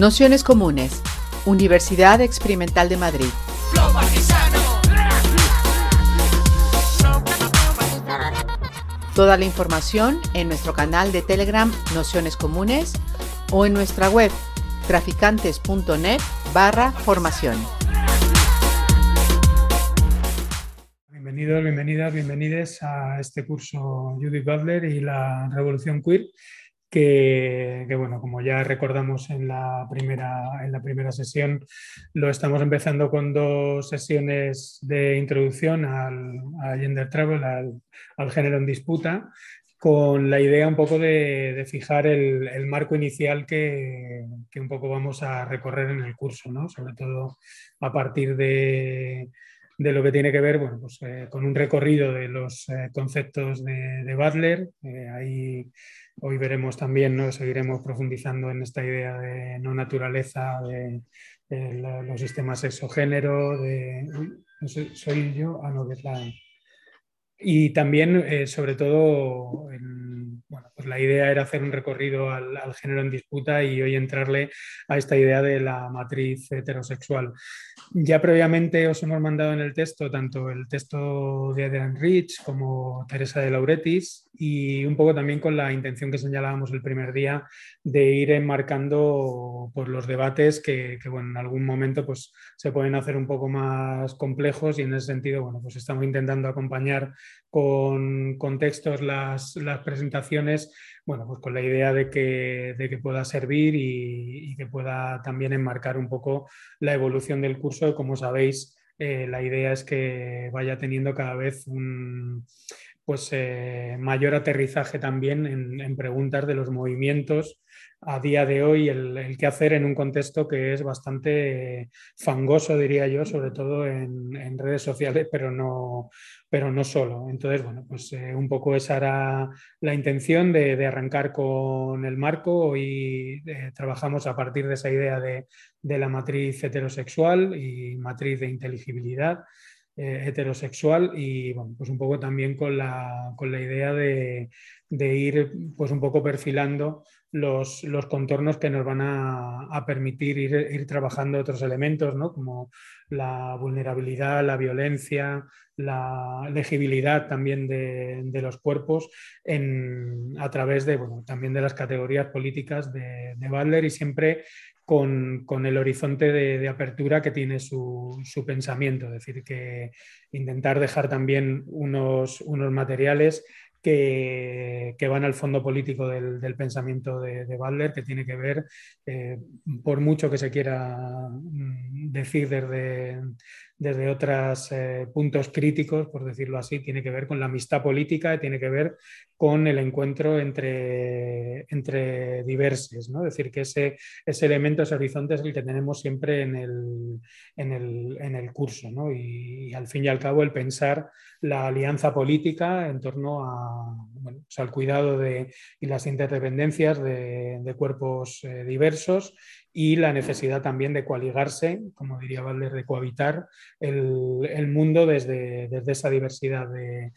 Nociones Comunes, Universidad Experimental de Madrid. Toda la información en nuestro canal de Telegram Nociones Comunes o en nuestra web traficantes.net barra formación. Bienvenidos, bienvenidas, bienvenides a este curso Judith Butler y la Revolución Queer que, bueno, como ya recordamos en la, primera, en la primera sesión, lo estamos empezando con dos sesiones de introducción al, gender travel, al, género en disputa, con la idea un poco de, fijar el, marco inicial que, un poco vamos a recorrer en el curso, ¿no? sobre todo a partir de, lo que tiene que ver bueno, pues, eh, con un recorrido de los eh, conceptos de, de Butler. Eh, ahí Hoy veremos también, ¿no? seguiremos profundizando en esta idea de no naturaleza, de, los sistemas sexo-género, de... No sé, soy yo, ah, no. Y también, eh, sobre todo, en, bueno, pues la idea era hacer un recorrido al, género en disputa y hoy entrarle a esta idea de la matriz heterosexual. Ya previamente os hemos mandado en el texto tanto el texto de Adrian Rich como Teresa de Lauretis y un poco también con la intención que señalábamos el primer día de ir enmarcando por los debates que, bueno, en algún momento pues, se pueden hacer un poco más complejos y en ese sentido bueno, pues estamos intentando acompañar con, textos las, presentaciones, bueno, pues con la idea de que, de que pueda servir y, que pueda también enmarcar un poco la evolución del curso. Como sabéis, eh, la idea es que vaya teniendo cada vez un pues, eh, mayor aterrizaje también en, preguntas de los movimientos a día de hoy, el, el qué hacer en un contexto que es bastante fangoso, diría yo, sobre todo en, redes sociales, pero no, pero no solo. Entonces, bueno, pues eh, un poco esa era la intención de, arrancar con el marco. Hoy eh, trabajamos a partir de esa idea de, la matriz heterosexual y matriz de inteligibilidad eh, heterosexual y, bueno, pues un poco también con la, con la idea de, ir, pues un poco perfilando los, los contornos que nos van a, permitir ir, ir, trabajando otros elementos, ¿no? como la vulnerabilidad, la violencia, la legibilidad también de, los cuerpos a través de, bueno, también de las categorías políticas de, de Butler y siempre con, el horizonte de, apertura que tiene su, pensamiento, es decir, que intentar dejar también unos, unos materiales que, van al fondo político del, pensamiento de, de, Butler, que tiene que ver, eh, por mucho que se quiera mm, decir desde, desde otros eh, puntos críticos, por decirlo así, tiene que ver con la amistad política, tiene que ver con el encuentro entre, entre diversos, ¿no? Es decir, que ese, ese elemento, ese horizonte es el que tenemos siempre en el, en el, en el curso, ¿no? y, al fin y al cabo el pensar la alianza política en torno a, bueno, pues al cuidado de, y las interdependencias de, cuerpos eh, diversos y la necesidad también de coaligarse, como diría Valder, de cohabitar el, mundo desde, desde, esa diversidad de,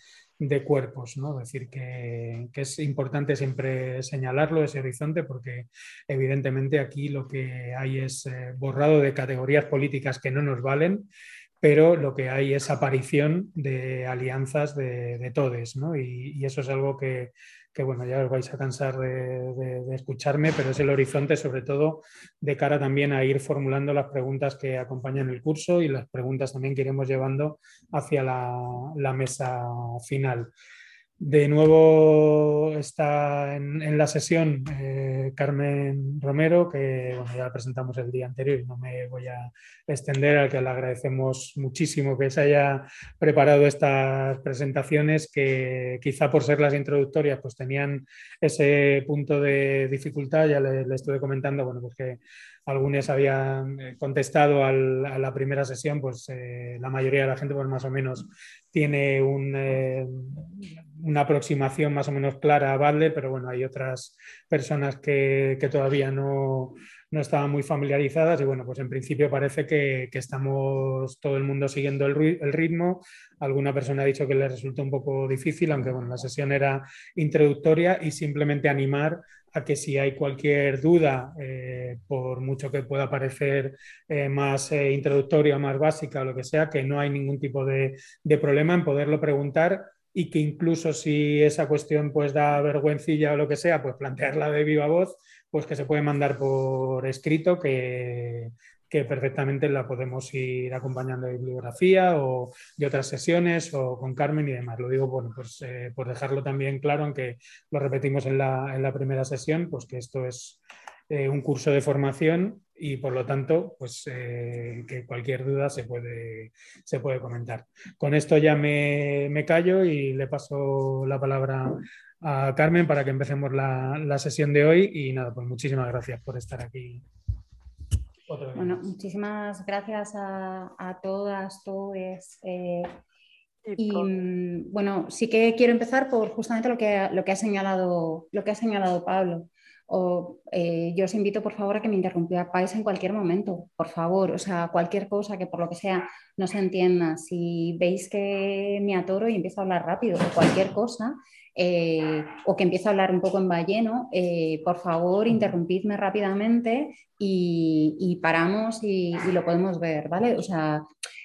cuerpos. ¿no? Es decir, que, es importante siempre señalarlo, ese horizonte, porque evidentemente aquí lo que hay es eh, borrado de categorías políticas que no nos valen pero lo que hay es aparición de alianzas de, de todes, ¿no? y, eso es algo que, que bueno, ya os vais a cansar de, escucharme, pero es el horizonte sobre todo de cara también a ir formulando las preguntas que acompañan el curso y las preguntas también que iremos llevando hacia la mesa final. De nuevo está en, la sesión eh, Carmen Romero, que ya la presentamos el día anterior y no me voy a extender, al que le agradecemos muchísimo que se haya preparado estas presentaciones, que quizá por ser las introductorias pues tenían ese punto de dificultad, ya le, estuve comentando, bueno, pues que algunos habían eh, contestado a la primera sesión, pues eh, la mayoría de la gente pues más o menos tiene eh, una aproximación más o menos clara a Butler, pero bueno, hay otras personas que, todavía no, no estaban muy familiarizadas y bueno, pues en principio parece que, estamos todo el mundo siguiendo el, el, ritmo. Alguna persona ha dicho que le resultó un poco difícil, aunque bueno, la sesión era introductoria y simplemente animar a que si hay cualquier duda, eh, por mucho que pueda parecer eh, más eh, introductoria, más básica o lo que sea, que no hay ningún tipo de, problema en poderlo preguntar y que incluso si esa cuestión pues da vergüencilla o lo que sea, pues plantearla de viva voz, pues que se puede mandar por escrito, que, que perfectamente la podemos ir acompañando de bibliografía o de otras sesiones o con Carmen y demás. Lo digo bueno, pues, eh, por dejarlo también claro, aunque lo repetimos en la, en la primera sesión, pues que esto es eh, un curso de formación y por lo tanto, pues eh, que cualquier duda se puede, se puede comentar. Con esto ya me, me, callo y le paso la palabra a Carmen para que empecemos la, la sesión de hoy y nada, pues muchísimas gracias por estar aquí. Bueno, muchísimas gracias a, todas, todos. Eh, y mm, bueno, sí que quiero empezar por justamente lo que, lo que, ha, señalado, lo que ha señalado Pablo. O, eh, yo os invito, por favor, a que me interrumpáis en cualquier momento, por favor. O sea, cualquier cosa que por lo que sea no se entienda. Si veis que me atoro y empiezo a hablar rápido o cualquier cosa, eh, o que empiezo a hablar un poco en balleno, eh, por favor interrumpidme rápidamente y, paramos y, y, lo podemos ver, ¿vale? O sea,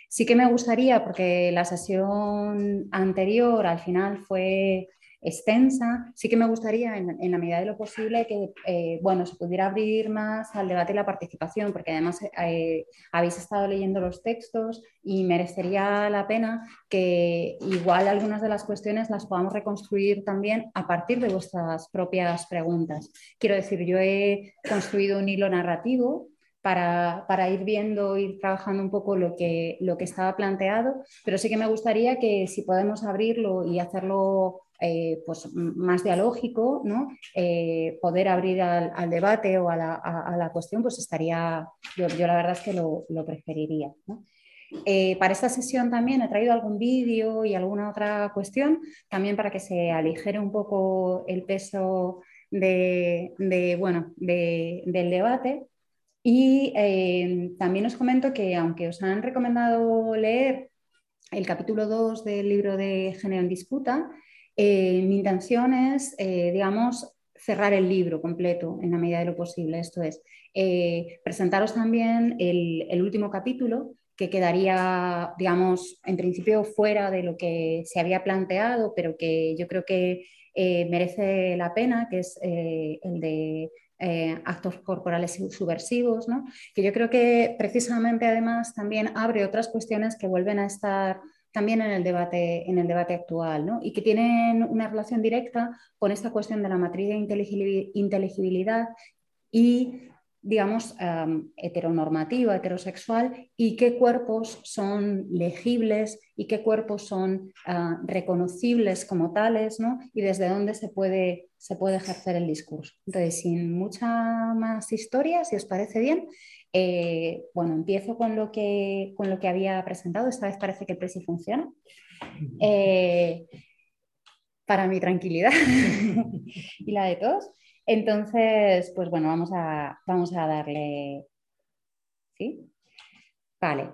sí que me gustaría, porque la sesión anterior al final fue extensa. Sí que me gustaría, en, la medida de lo posible, que eh, bueno, se pudiera abrir más al debate y la participación, porque además eh, habéis estado leyendo los textos y merecería la pena que igual algunas de las cuestiones las podamos reconstruir también a partir de vuestras propias preguntas. Quiero decir, yo he construido un hilo narrativo para, para, ir viendo, ir trabajando un poco lo que, lo que estaba planteado, pero sí que me gustaría que si podemos abrirlo y hacerlo eh, pues, más dialógico, ¿no? Eh, poder abrir al, debate o a la, cuestión, pues estaría, yo, la verdad es que lo, preferiría. Eh, para esta sesión también he traído algún vídeo y alguna otra cuestión, también para que se aligere un poco el peso de, bueno, del debate. Y también os comento que aunque os han recomendado leer el capítulo 2 del libro de Género en Disputa, eh, mi intención es, eh, digamos, cerrar el libro completo en la medida de lo posible. Esto es, eh, presentaros también el, último capítulo que quedaría, digamos, en principio fuera de lo que se había planteado, pero que yo creo que merece la pena, que es el de actos corporales subversivos, ¿no? que yo creo que precisamente además también abre otras cuestiones que vuelven a estar también en el debate, en el debate actual ¿no? y que tienen una relación directa con esta cuestión de la matriz de inteligibilidad y digamos, heteronormativa, heterosexual, y qué cuerpos son legibles y qué cuerpos son ah, reconocibles como tales, ¿no? y desde dónde se puede, se puede ejercer el discurso. Entonces, sin mucha más historia, si os parece bien, eh, bueno, empiezo con lo, que, con lo que había presentado. Esta vez parece que el precio funciona. Eh, para mi tranquilidad y la de todos. Entonces, pues bueno, vamos a, vamos a darle... ¿Sí? Vale.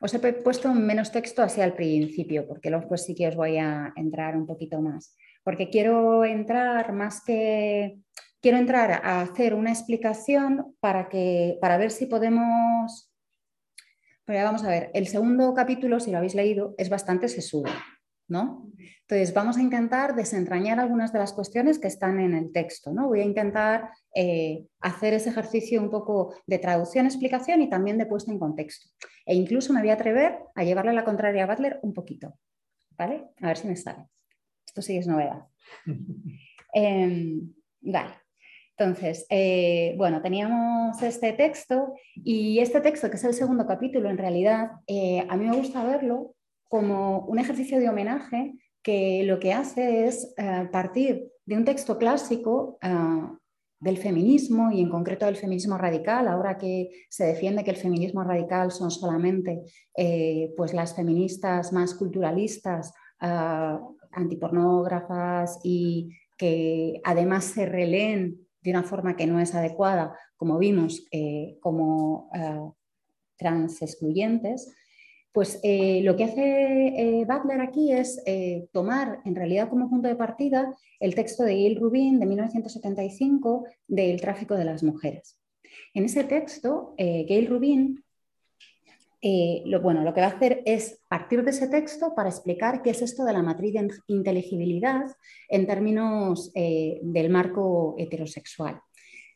Os he puesto menos texto hacia el principio, porque luego pues sí que os voy a entrar un poquito más. Porque quiero entrar más que quiero entrar a hacer una explicación para, que, para ver si podemos... Pero vamos a ver, el segundo capítulo, si lo habéis leído, es bastante sesudo, ¿no? Entonces, vamos a intentar desentrañar algunas de las cuestiones que están en el texto, ¿no? Voy a intentar eh, hacer ese ejercicio un poco de traducción, explicación y también de puesta en contexto. E incluso me voy a atrever a llevarle la contraria a Butler un poquito, ¿vale? A ver si me sale. Esto sí es novedad. Em, vale. Entonces, eh, bueno, teníamos este texto y este texto, que es el segundo capítulo, en realidad, eh, a mí me gusta verlo como un ejercicio de homenaje que lo que hace es eh, partir de un texto clásico del feminismo y en concreto del feminismo radical, ahora que se defiende que el feminismo radical son solamente pues las feministas más culturalistas, antipornógrafas y que además se releen de una forma que no es adecuada, como vimos, eh, como trans excluyentes, pues eh, lo que hace Butler aquí es tomar en realidad como punto de partida el texto de Gail Rubin de 1975 del tráfico de las mujeres. En ese texto, Gail Rubin eh, lo, bueno, lo que va a hacer es partir de ese texto para explicar qué es esto de la matriz de inteligibilidad en términos eh, del marco heterosexual.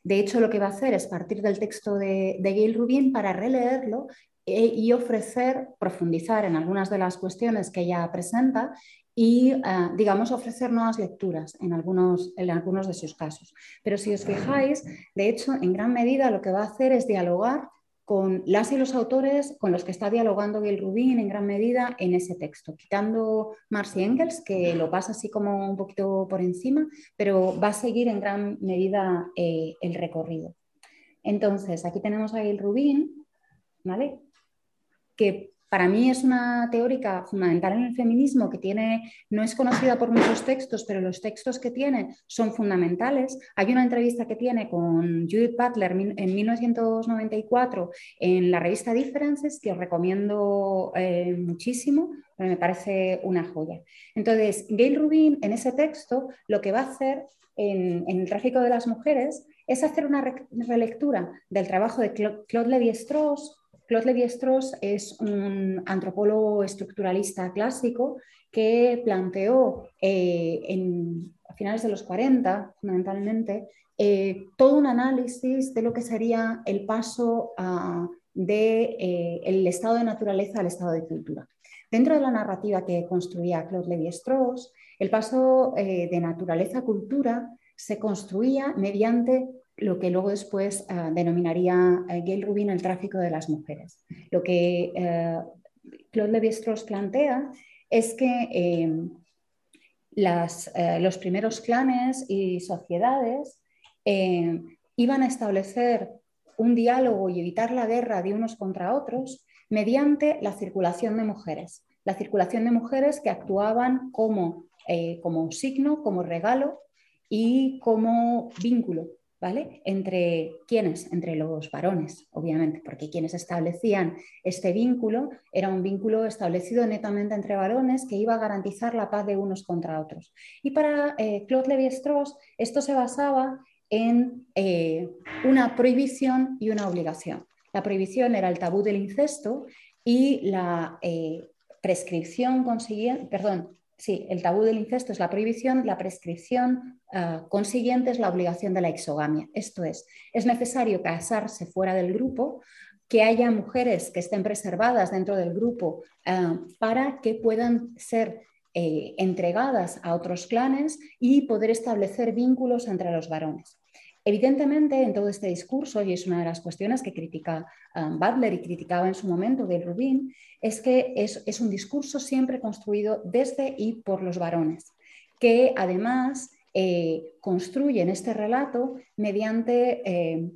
De hecho, lo que va a hacer es partir del texto de, de Gail Rubin para releerlo eh, y ofrecer, profundizar en algunas de las cuestiones que ella presenta y, digamos, ofrecer nuevas lecturas en algunos, en algunos de sus casos. Pero si os fijáis, de hecho, en gran medida lo que va a hacer es dialogar con las y los autores con los que está dialogando Gail Rubin en gran medida en ese texto, quitando Marcy Engels, que lo pasa así como un poquito por encima, pero va a seguir en gran medida eh, el recorrido. Entonces, aquí tenemos a Gail Rubin, ¿vale? Que para mí es una teórica fundamental en el feminismo que tiene, no es conocida por muchos textos, pero los textos que tiene son fundamentales. Hay una entrevista que tiene con Judith Butler en 1994 en la revista Differences que os recomiendo eh, muchísimo, me parece una joya. Entonces, Gail Rubin en ese texto lo que va a hacer en, el tráfico de las mujeres es hacer una relectura del trabajo de Claude Lévi-Strauss Claude Lévi-Strauss es un antropólogo estructuralista clásico que planteó eh, en, a finales de los 40, fundamentalmente, eh, todo un análisis de lo que sería el paso del de, eh, estado de naturaleza al estado de cultura. Dentro de la narrativa que construía Claude Lévi-Strauss, el paso de naturaleza a cultura se construía mediante lo que luego después uh, denominaría uh, Gail Rubin el tráfico de las mujeres. Lo que uh, Claude Lévi-Strauss plantea es que eh, las, los primeros clanes y sociedades eh, iban a establecer un diálogo y evitar la guerra de unos contra otros mediante la circulación de mujeres. La circulación de mujeres que actuaban como, eh, como signo, como regalo y como vínculo ¿vale? Entre quiénes, entre los varones, obviamente, porque quienes establecían este vínculo era un vínculo establecido netamente entre varones que iba a garantizar la paz de unos contra otros. Y para eh, Claude Lévi-Strauss esto se basaba en eh, una prohibición y una obligación. La prohibición era el tabú del incesto y la eh, prescripción consiguiente, perdón, sí, el tabú del incesto es la prohibición, la prescripción ah, consiguiente es la obligación de la exogamia. Esto es, es necesario casarse fuera del grupo, que haya mujeres que estén preservadas dentro del grupo ah, para que puedan ser eh, entregadas a otros clanes y poder establecer vínculos entre los varones. Evidentemente, en todo este discurso, y es una de las cuestiones que critica um, Butler y criticaba en su momento de Rubin, es que es, un discurso siempre construido desde y por los varones, que además eh, construyen este relato mediante eh,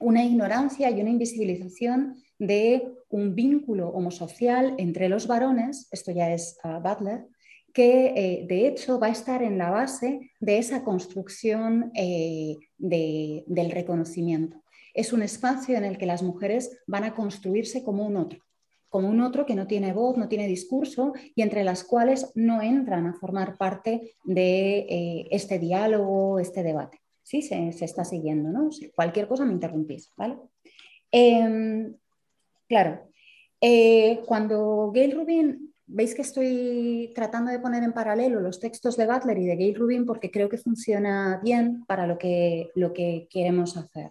una ignorancia y una invisibilización de un vínculo homosocial entre los varones, esto ya es uh, Butler, que eh, de hecho va a estar en la base de esa construcción eh, del reconocimiento. Es un espacio en el que las mujeres van a construirse como un otro, como un otro que no tiene voz, no tiene discurso y entre las cuales no entran a formar parte de eh, este diálogo, este debate. Sí, se, está siguiendo, ¿no? cualquier cosa me interrumpís, ¿vale? Em, claro, cuando Gail Rubin veis que estoy tratando de poner en paralelo los textos de Butler y de Gail Rubin porque creo que funciona bien para lo que, lo que queremos hacer.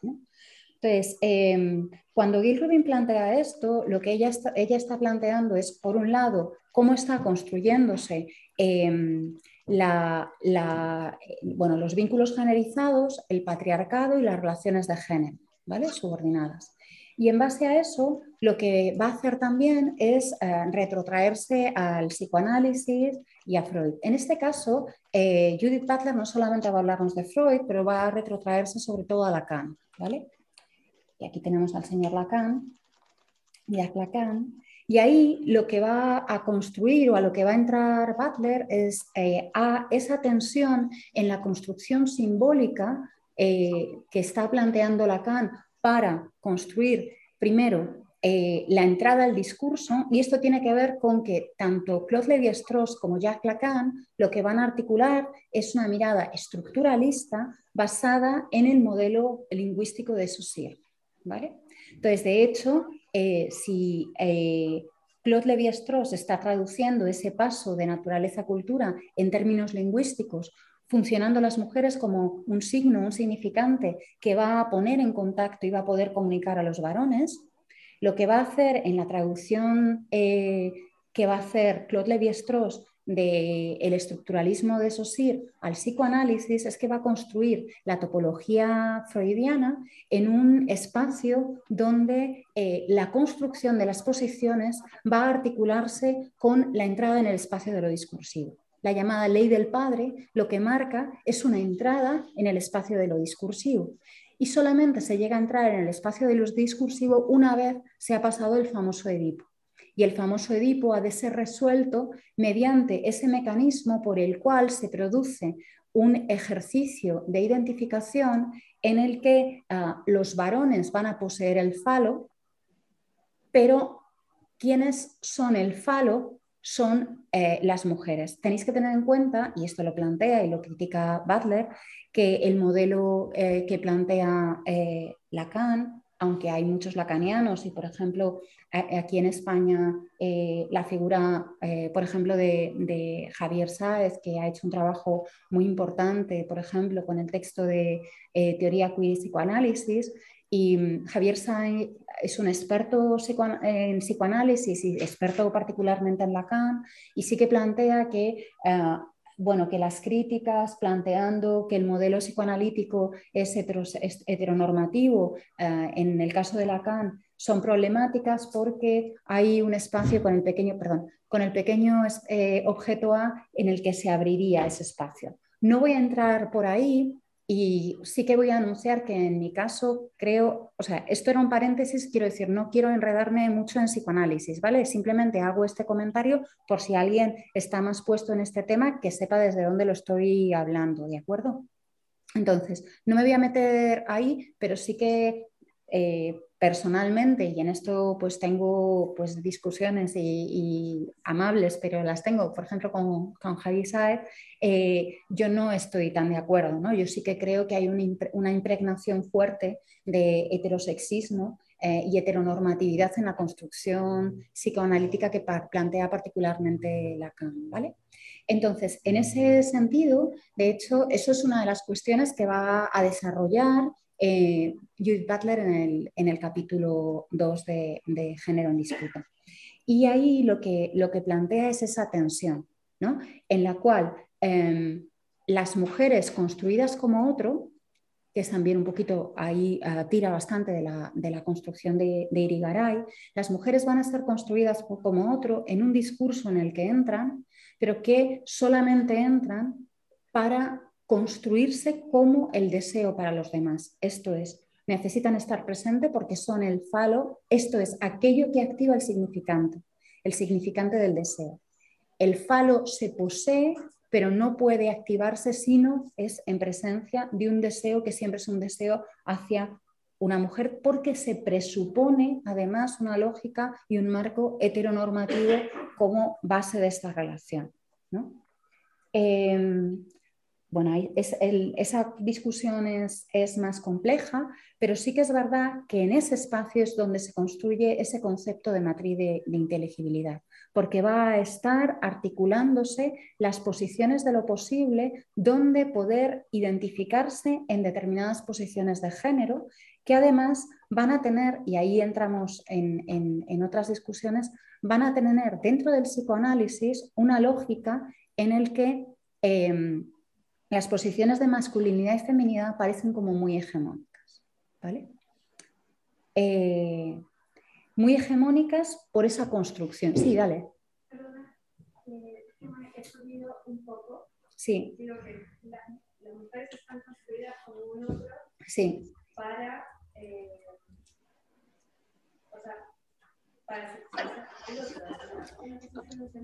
Entonces, em, cuando Gail Rubin plantea esto, lo que ella está, ella está planteando es, por un lado, cómo está construyéndose em, la, bueno, los vínculos generizados, el patriarcado y las relaciones de género, ¿vale? subordinadas. Y en base a eso, lo que va a hacer también es eh, retrotraerse al psicoanálisis y a Freud. En este caso, eh, Judith Butler no solamente va a hablarnos de Freud, pero va a retrotraerse sobre todo a Lacan. ¿vale? Y aquí tenemos al señor Lacan, Jacques Lacan. Y ahí lo que va a construir o a lo que va a entrar Butler es eh, a esa tensión en la construcción simbólica que está planteando Lacan para construir primero eh, la entrada al discurso, y esto tiene que ver con que tanto Claude Lévi-Strauss como Jacques Lacan lo que van a articular es una mirada estructuralista basada en el modelo lingüístico de Saussure. ¿vale? Entonces, de hecho, eh, si eh, Claude Lévi-Strauss está traduciendo ese paso de naturaleza-cultura en términos lingüísticos funcionando las mujeres como un signo, un significante que va a poner en contacto y va a poder comunicar a los varones, lo que va a hacer en la traducción eh, que va a hacer Claude Lévi-Strauss del el estructuralismo de Saussure al psicoanálisis es que va a construir la topología freudiana en un espacio donde eh, la construcción de las posiciones va a articularse con la entrada en el espacio de lo discursivo. La llamada ley del padre lo que marca es una entrada en el espacio de lo discursivo y solamente se llega a entrar en el espacio de los discursivos una vez se ha pasado el famoso Edipo. Y el famoso Edipo ha de ser resuelto mediante ese mecanismo por el cual se produce un ejercicio de identificación en el que ah, los varones van a poseer el falo, pero quienes son el falo son eh, las mujeres. Tenéis que tener en cuenta, y esto lo plantea y lo critica Butler, que el modelo eh, que plantea eh, Lacan, aunque hay muchos lacanianos y, por ejemplo, aquí en España la figura, por ejemplo, de, Javier Sáez, que ha hecho un trabajo muy importante, por ejemplo, con el texto de Teoría Queer y Psicoanálisis, y mm, Javier Sáez es un experto en psicoanálisis y experto particularmente en Lacan y sí que plantea que, eh, bueno, que las críticas planteando que el modelo psicoanalítico es, heteronormativo eh, en el caso de Lacan son problemáticas porque hay un espacio con el pequeño, perdón, con el pequeño eh, objeto A en el que se abriría ese espacio. No voy a entrar por ahí y sí que voy a anunciar que en mi caso creo, o sea, esto era un paréntesis, quiero decir, no quiero enredarme mucho en psicoanálisis, ¿vale? Simplemente hago este comentario por si alguien está más puesto en este tema, que sepa desde dónde lo estoy hablando, ¿de acuerdo? Entonces, no me voy a meter ahí, pero sí que eh, personalmente, y en esto pues tengo pues, discusiones y, amables, pero las tengo, por ejemplo, con, con Javi Saez, eh, yo no estoy tan de acuerdo. ¿no? Yo sí que creo que hay una, impregnación fuerte de heterosexismo eh, y heteronormatividad en la construcción psicoanalítica que plantea particularmente Lacan. ¿vale? Entonces, en ese sentido, de hecho, eso es una de las cuestiones que va a desarrollar eh, Judith Butler en el, capítulo 2 de, Género en Disputa. Y ahí lo que, lo que plantea es esa tensión, ¿no? en la cual em, las mujeres construidas como otro, que es también un poquito ahí ah, tira bastante de la, construcción de, de, Irigaray, las mujeres van a ser construidas como otro en un discurso en el que entran, pero que solamente entran para construirse como el deseo para los demás. Esto es, necesitan estar presentes porque son el falo, esto es aquello que activa el significante, el significante del deseo. El falo se posee, pero no puede activarse sino es en presencia de un deseo que siempre es un deseo hacia una mujer porque se presupone además una lógica y un marco heteronormativo como base de esta relación. ¿no? Em, bueno, esa discusión es, más compleja, pero sí que es verdad que en ese espacio es donde se construye ese concepto de matriz de, inteligibilidad, porque va a estar articulándose las posiciones de lo posible donde poder identificarse en determinadas posiciones de género que además van a tener, y ahí entramos en, otras discusiones, van a tener dentro del psicoanálisis una lógica en el que... Em, las posiciones de masculinidad y feminidad parecen como muy hegemónicas. ¿vale? Eh, muy hegemónicas por esa construcción. Sí, dale. Perdona, eh, he subido un poco. Sí. Digo que las mujeres están construidas como un otro sí. para, eh, o sea, para el otro.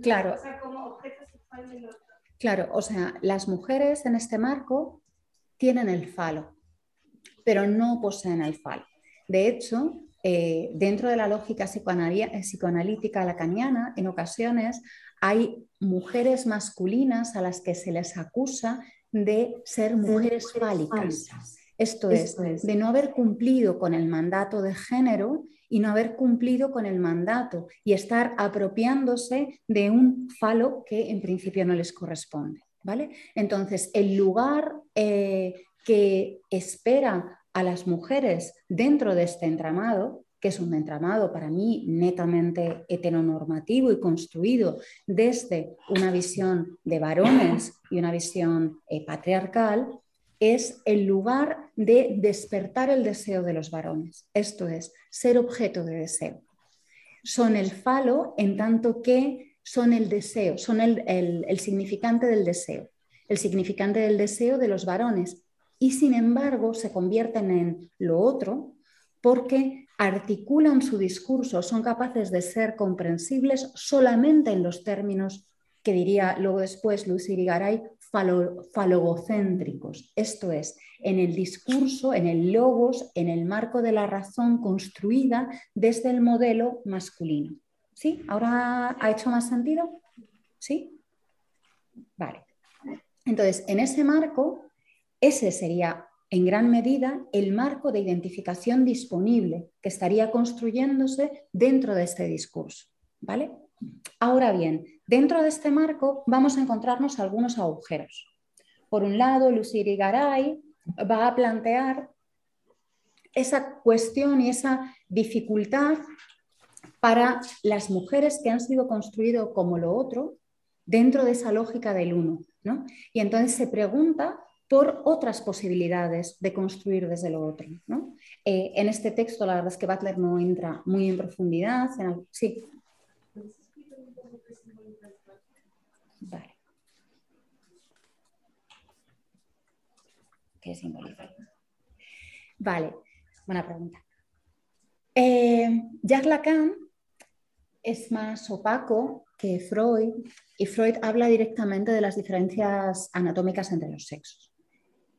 Claro. O sea, como objeto sexual del otro. Claro, o sea, las mujeres en este marco tienen el falo, pero no poseen el falo. De hecho, eh, dentro de la lógica psicoanalítica lacaniana, en ocasiones hay mujeres masculinas a las que se les acusa de ser mujeres fálicas. Esto es, de no haber cumplido con el mandato de género y no haber cumplido con el mandato y estar apropiándose de un falo que en principio no les corresponde. ¿vale? Entonces, el lugar eh, que espera a las mujeres dentro de este entramado, que es un entramado para mí netamente heteronormativo y construido desde una visión de varones y una visión eh, patriarcal, es el lugar de despertar el deseo de los varones, esto es, ser objeto de deseo. Son el falo en tanto que son el deseo, son el, significante del deseo, el significante del deseo de los varones, y sin embargo se convierten en lo otro porque articulan su discurso, son capaces de ser comprensibles solamente en los términos que diría luego después Lucy Irigaray, falogocéntricos, esto es, en el discurso, en el logos, en el marco de la razón construida desde el modelo masculino. ¿Sí? ¿Ahora ha hecho más sentido? ¿Sí? Vale. Entonces, en ese marco, ese sería en gran medida el marco de identificación disponible que estaría construyéndose dentro de este discurso. ¿Vale? Ahora bien, dentro de este marco vamos a encontrarnos algunos agujeros. Por un lado, Luciri Garay va a plantear esa cuestión y esa dificultad para las mujeres que han sido construidas como lo otro dentro de esa lógica del uno. Y entonces se pregunta por otras posibilidades de construir desde lo otro. Eh, en este texto, la verdad es que Butler no entra muy en profundidad. sí. Vale. ¿Qué simboliza? Vale, buena pregunta. Eh, Jacques Lacan es más opaco que Freud y Freud habla directamente de las diferencias anatómicas entre los sexos.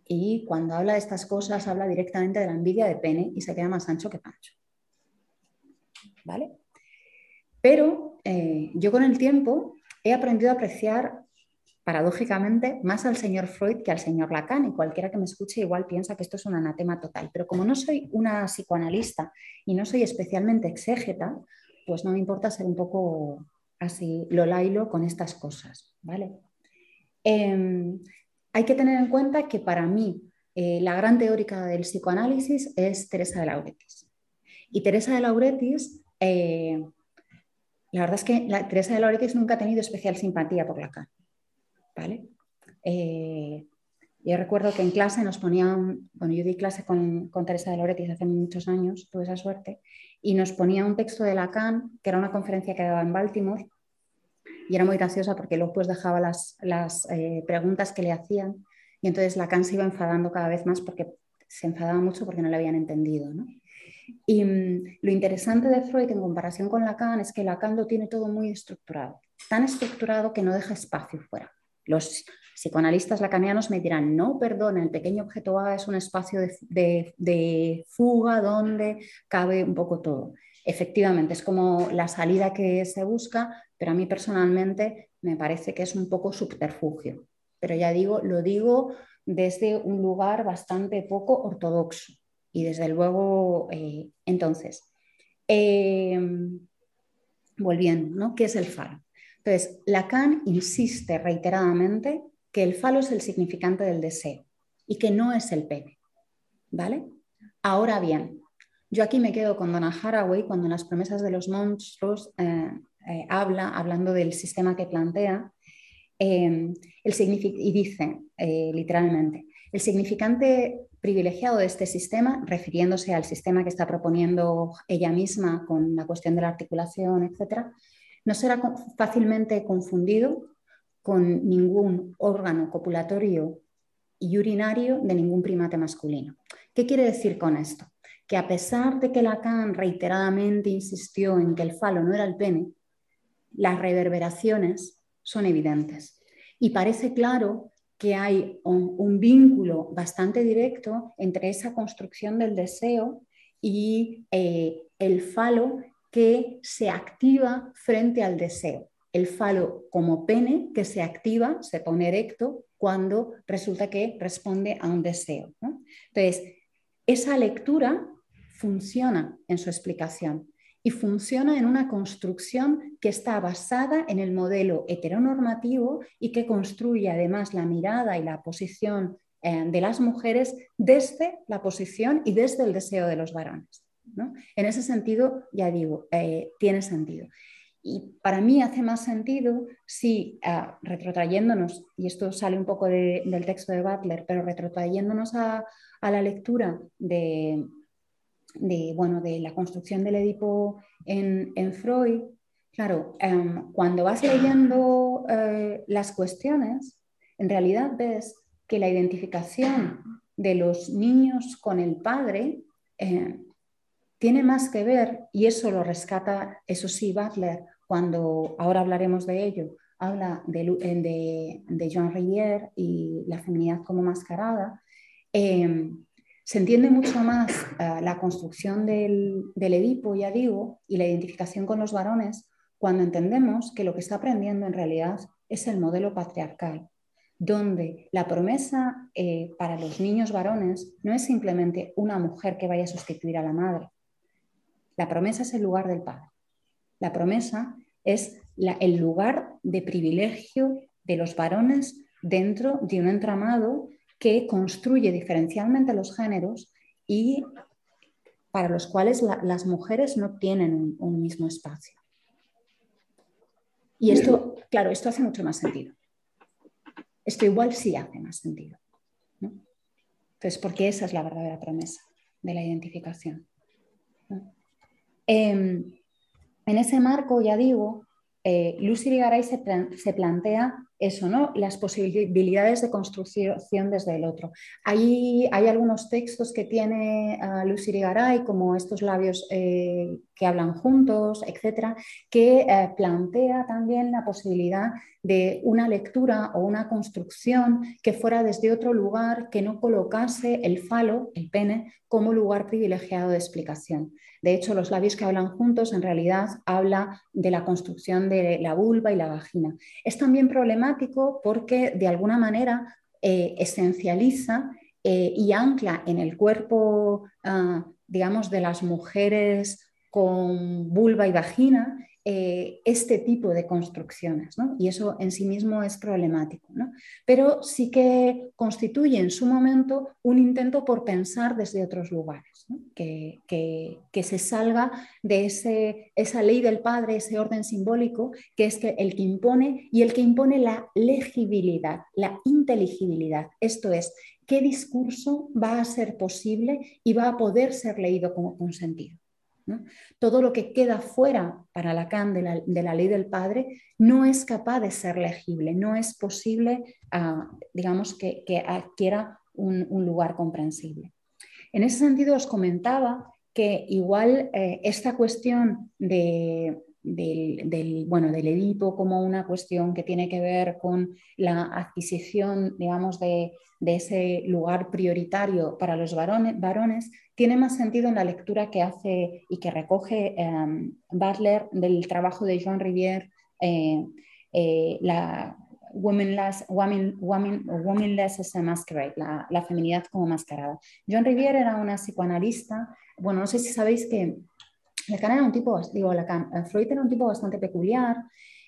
Y cuando habla de estas cosas habla directamente de la envidia de pene y se queda más ancho que pancho. ¿Vale? Pero eh, yo con el tiempo he aprendido a apreciar paradójicamente más al señor Freud que al señor Lacan y cualquiera que me escuche igual piensa que esto es un anatema total. Pero como no soy una psicoanalista y no soy especialmente exégeta, pues no me importa ser un poco así lo lailo con estas cosas. ¿vale? Em, hay que tener en cuenta que para mí eh, la gran teórica del psicoanálisis es Teresa de Lauretis. Y Teresa de Lauretis eh, la verdad es que Teresa de Lauretis nunca ha tenido especial simpatía por Lacan. Eh, yo recuerdo que en clase nos ponían, bueno, yo di clase con, Teresa de Lauretis hace muchos años, tuve esa suerte, y nos ponía un texto de Lacan, que era una conferencia que daba en Baltimore, y era muy graciosa porque luego pues dejaba las, las eh, preguntas que le hacían, y entonces Lacan se iba enfadando cada vez más porque se enfadaba mucho porque no le habían entendido. ¿no? Y mm, lo interesante de Freud en comparación con Lacan es que Lacan lo tiene todo muy estructurado, tan estructurado que no deja espacio fuera. Los psicoanalistas lacanianos me dirán, no, perdón, el pequeño objeto A es un espacio de, fuga donde cabe un poco todo. Efectivamente, es como la salida que se busca, pero a mí personalmente me parece que es un poco subterfugio. Pero ya digo, lo digo desde un lugar bastante poco ortodoxo. Y desde luego, eh, entonces, em, volviendo, ¿no? ¿Qué es el falo? Entonces, Lacan insiste reiteradamente que el falo es el significante del deseo y que no es el pene. ¿Vale? Ahora bien, yo aquí me quedo con Donna Haraway cuando en las promesas de los monstruos eh, eh, habla, hablando del sistema que plantea, em, y dice literalmente, el significante privilegiado de este sistema, refiriéndose al sistema que está proponiendo ella misma con la cuestión de la articulación, etc., no será fácilmente confundido con ningún órgano copulatorio y urinario de ningún primate masculino. ¿Qué quiere decir con esto? Que a pesar de que Lacan reiteradamente insistió en que el falo no era el pene, las reverberaciones son evidentes. Y parece claro que hay un, vínculo bastante directo entre esa construcción del deseo y eh, el falo que se activa frente al deseo. El falo como pene que se activa, se pone erecto cuando resulta que responde a un deseo. Entonces, esa lectura funciona en su explicación y funciona en una construcción que está basada en el modelo heteronormativo y que construye además la mirada y la posición eh, de las mujeres desde la posición y desde el deseo de los varones. En ese sentido, ya digo, eh, tiene sentido. Y para mí hace más sentido si, ah, retrotrayéndonos, y esto sale un poco del texto de Butler, pero retrotrayéndonos a, la lectura de, bueno, de la construcción del Edipo en, Freud, claro, em, cuando vas leyendo eh, las cuestiones, en realidad ves que la identificación de los niños con el padre eh, tiene más que ver, y eso lo rescata, eso sí, Butler, cuando ahora hablaremos de ello, habla de, de, de Jean Rivière y la feminidad como mascarada, em, se entiende mucho más eh, la construcción del, del, Edipo, ya digo, y la identificación con los varones cuando entendemos que lo que está aprendiendo en realidad es el modelo patriarcal, donde la promesa eh, para los niños varones no es simplemente una mujer que vaya a sustituir a la madre, la promesa es el lugar del Padre. La promesa es el lugar de privilegio de los varones dentro de un entramado que construye diferencialmente los géneros y para los cuales las mujeres no tienen un, mismo espacio. Y esto, claro, esto hace mucho más sentido. Esto igual sí hace más sentido. Entonces, porque esa es la verdadera promesa de la identificación. Em, en ese marco, ya digo, eh, Lucy Ligaray se, plantea eso, ¿no? Las posibilidades de construcción desde el otro. Hay, hay algunos textos que tiene uh, Lucy Ligaray, como estos labios eh, que hablan juntos, etcétera, que eh, plantea también la posibilidad de una lectura o una construcción que fuera desde otro lugar, que no colocase el falo, el pene, como lugar privilegiado de explicación. De hecho, los labios que hablan juntos en realidad habla de la construcción de la vulva y la vagina. Es también problemático porque de alguna manera eh, esencializa eh, y ancla en el cuerpo, ah, digamos, de las mujeres con vulva y vagina eh, este tipo de construcciones, y eso en sí mismo es problemático. Pero sí que constituye en su momento un intento por pensar desde otros lugares, que, se salga de ese, esa ley del padre, ese orden simbólico, que es que el que impone y el que impone la legibilidad, la inteligibilidad, esto es, qué discurso va a ser posible y va a poder ser leído como consentido. Todo lo que queda fuera para Lacan de la, ley del padre no es capaz de ser legible, no es posible, ah, digamos, que, adquiera un, lugar comprensible. En ese sentido, os comentaba que igual eh, esta cuestión de, del, bueno, del Edipo como una cuestión que tiene que ver con la adquisición, digamos, de, ese lugar prioritario para los varones, varones, tiene más sentido en la lectura que hace y que recoge em, Butler del trabajo de Jean Rivière, eh, eh, la Womanless, woman, woman, womanless as a Masquerade, la, la feminidad como mascarada. Jean Rivière era una psicoanalista, bueno, no sé si sabéis que Freud era un tipo bastante peculiar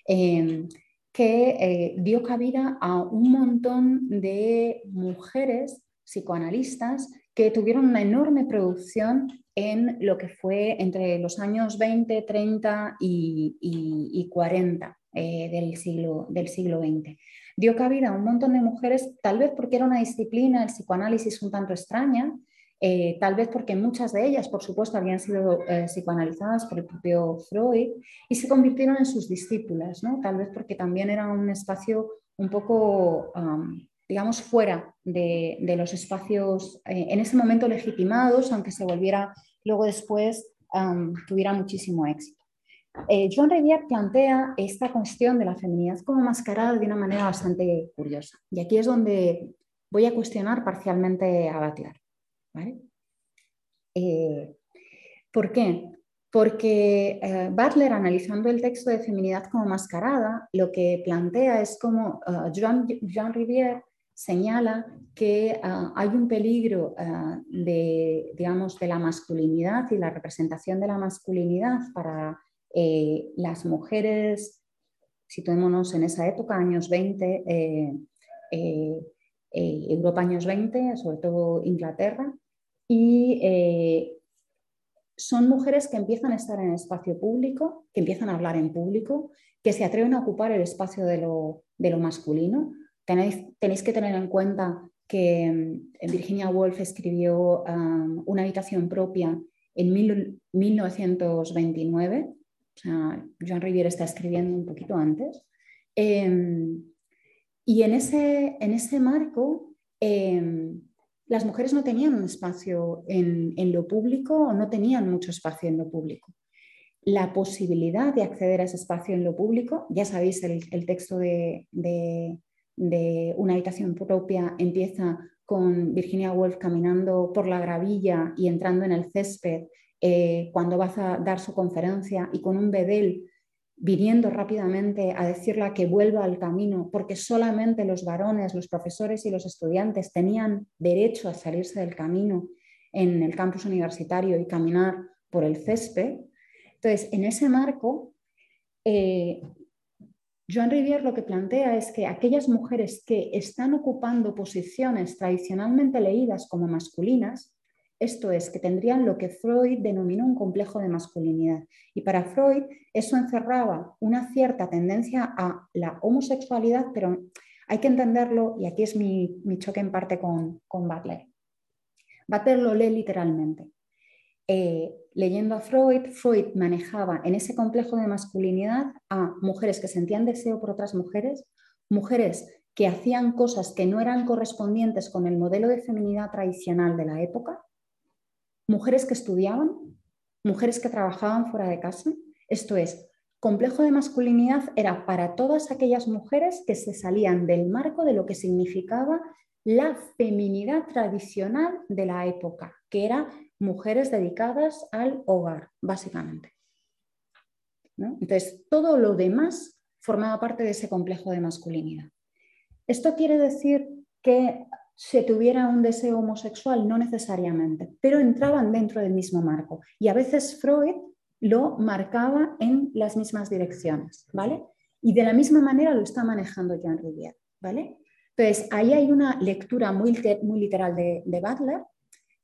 em, que eh, dio cabida a un montón de mujeres psicoanalistas que tuvieron una enorme producción en lo que fue entre los años 20, 30 y, 40 eh, del, siglo, del siglo XX. Dio cabida a un montón de mujeres, tal vez porque era una disciplina, el psicoanálisis un tanto extraña, eh, tal vez porque muchas de ellas, por supuesto, habían sido eh, psicoanalizadas por el propio Freud y se convirtieron en sus discípulas, ¿no? tal vez porque también era un espacio un poco, digamos, fuera de, los espacios eh, en ese momento legitimados, aunque se volviera luego después, tuviera muchísimo éxito. eh, Joan Rivière plantea esta cuestión de la feminidad como mascarada de una manera bastante curiosa. Y aquí es donde voy a cuestionar parcialmente a Butler. Eh, ¿Por qué? Porque eh, Butler, analizando el texto de feminidad como mascarada, lo que plantea es como Jean, Jean Rivière señala que hay un peligro de, digamos, de la masculinidad y la representación de la masculinidad para las mujeres, situémonos en esa época, años 20, eh, eh, Europa años 20, sobre todo Inglaterra, y son mujeres que empiezan a estar en el espacio público, que empiezan a hablar en público, que se atreven a ocupar el espacio de lo, masculino. Tenéis, tenéis, que tener en cuenta que mm, Virginia Woolf escribió Una habitación propia en 1929 o sea, Joan Rivière está escribiendo un poquito antes. Em, y en ese, en ese marco, em, las mujeres no tenían un espacio en, en, lo público o no tenían mucho espacio en lo público. La posibilidad de acceder a ese espacio en lo público, ya sabéis, el, el texto de, de, una habitación propia empieza con Virginia Woolf caminando por la gravilla y entrando en el césped eh, cuando vas a dar su conferencia y con un bedel viniendo rápidamente a decirle que vuelva al camino, porque solamente los varones, los profesores y los estudiantes tenían derecho a salirse del camino en el campus universitario y caminar por el césped. Entonces, en ese marco, eh, Joan Rivière lo que plantea es que aquellas mujeres que están ocupando posiciones tradicionalmente leídas como masculinas esto es, que tendrían lo que Freud denominó un complejo de masculinidad. Y para Freud eso encerraba una cierta tendencia a la homosexualidad, pero hay que entenderlo, y aquí es mi, choque en parte con, con, Butler. Butler lo lee literalmente. Eh, leyendo a Freud, Freud manejaba en ese complejo de masculinidad a mujeres que sentían deseo por otras mujeres, mujeres que hacían cosas que no eran correspondientes con el modelo de feminidad tradicional de la época, mujeres que estudiaban, mujeres que trabajaban fuera de casa. Esto es, complejo de masculinidad era para todas aquellas mujeres que se salían del marco de lo que significaba la feminidad tradicional de la época, que era mujeres dedicadas al hogar, básicamente. Entonces, todo lo demás formaba parte de ese complejo de masculinidad. Esto quiere decir que se tuviera un deseo homosexual, no necesariamente, pero entraban dentro del mismo marco. Y a veces Freud lo marcaba en las mismas direcciones, ¿vale? Y de la misma manera lo está manejando Jean Rivière, ¿vale? Entonces, ahí hay una lectura muy, literal de, de Butler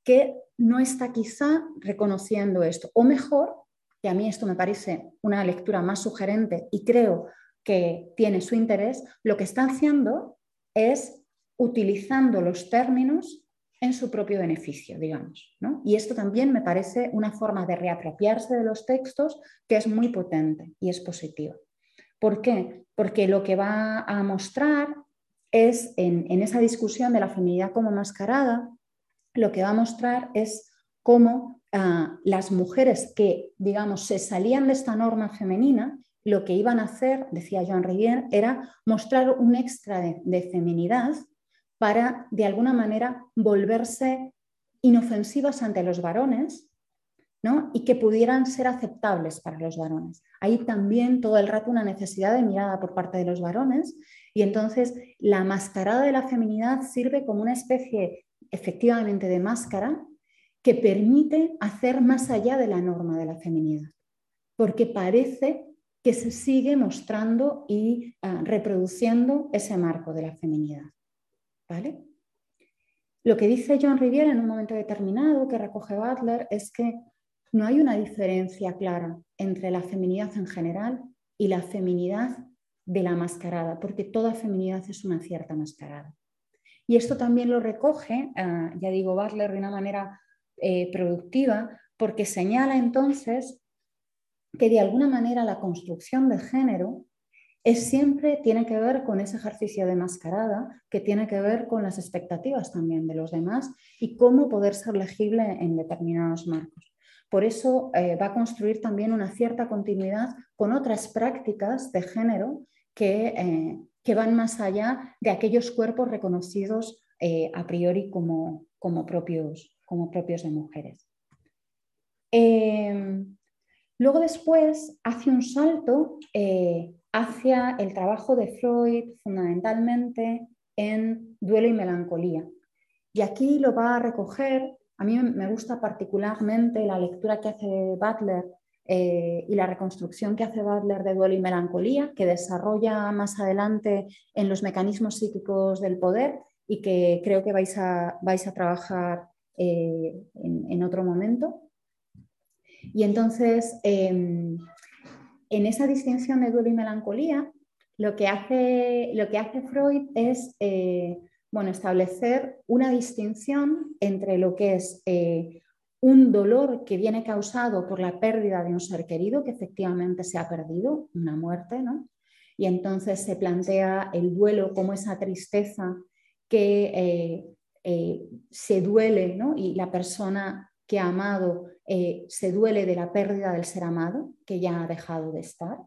que no está quizá reconociendo esto, o mejor, que a mí esto me parece una lectura más sugerente y creo que tiene su interés, lo que está haciendo es utilizando los términos en su propio beneficio, digamos. Y esto también me parece una forma de reapropiarse de los textos que es muy potente y es positiva. ¿Por qué? Porque lo que va a mostrar es, en, esa discusión de la feminidad como mascarada, lo que va a mostrar es cómo ah, las mujeres que, digamos, se salían de esta norma femenina, lo que iban a hacer, decía Joan Rivière, era mostrar un extra de feminidad para, de alguna manera, volverse inofensivas ante los varones ¿no? y que pudieran ser aceptables para los varones. Hay también todo el rato una necesidad de mirada por parte de los varones y entonces la mascarada de la feminidad sirve como una especie efectivamente de máscara que permite hacer más allá de la norma de la feminidad, porque parece que se sigue mostrando y ah, reproduciendo ese marco de la feminidad. Lo que dice John Riviera en un momento determinado, que recoge Butler, es que no hay una diferencia clara entre la feminidad en general y la feminidad de la mascarada, porque toda feminidad es una cierta mascarada. Y esto también lo recoge, ah, ya digo, Butler de una manera eh, productiva, porque señala entonces que de alguna manera la construcción de género es siempre tiene que ver con ese ejercicio de mascarada, que tiene que ver con las expectativas también de los demás y cómo poder ser legible en determinados marcos. por eso eh, va a construir también una cierta continuidad con otras prácticas de género que, eh, que van más allá de aquellos cuerpos reconocidos eh, a priori como, como, propios, como propios de mujeres. Em, luego después hace un salto hacia el trabajo de Freud fundamentalmente en duelo y melancolía. Y aquí lo va a recoger, a mí me gusta particularmente la lectura que hace Butler eh, y la reconstrucción que hace Butler de duelo y melancolía, que desarrolla más adelante en los mecanismos psíquicos del poder y que creo que vais a, vais a trabajar eh, en, otro momento. Y entonces, em, en esa distinción de duelo y melancolía, lo que hace, lo que hace Freud es eh, bueno, establecer una distinción entre lo que es eh, un dolor que viene causado por la pérdida de un ser querido que efectivamente se ha perdido, una muerte, ¿no? Y entonces se plantea el duelo como esa tristeza que eh, se duele, ¿no? Y la persona que ha amado se duele de la pérdida del ser amado, que ya ha dejado de estar.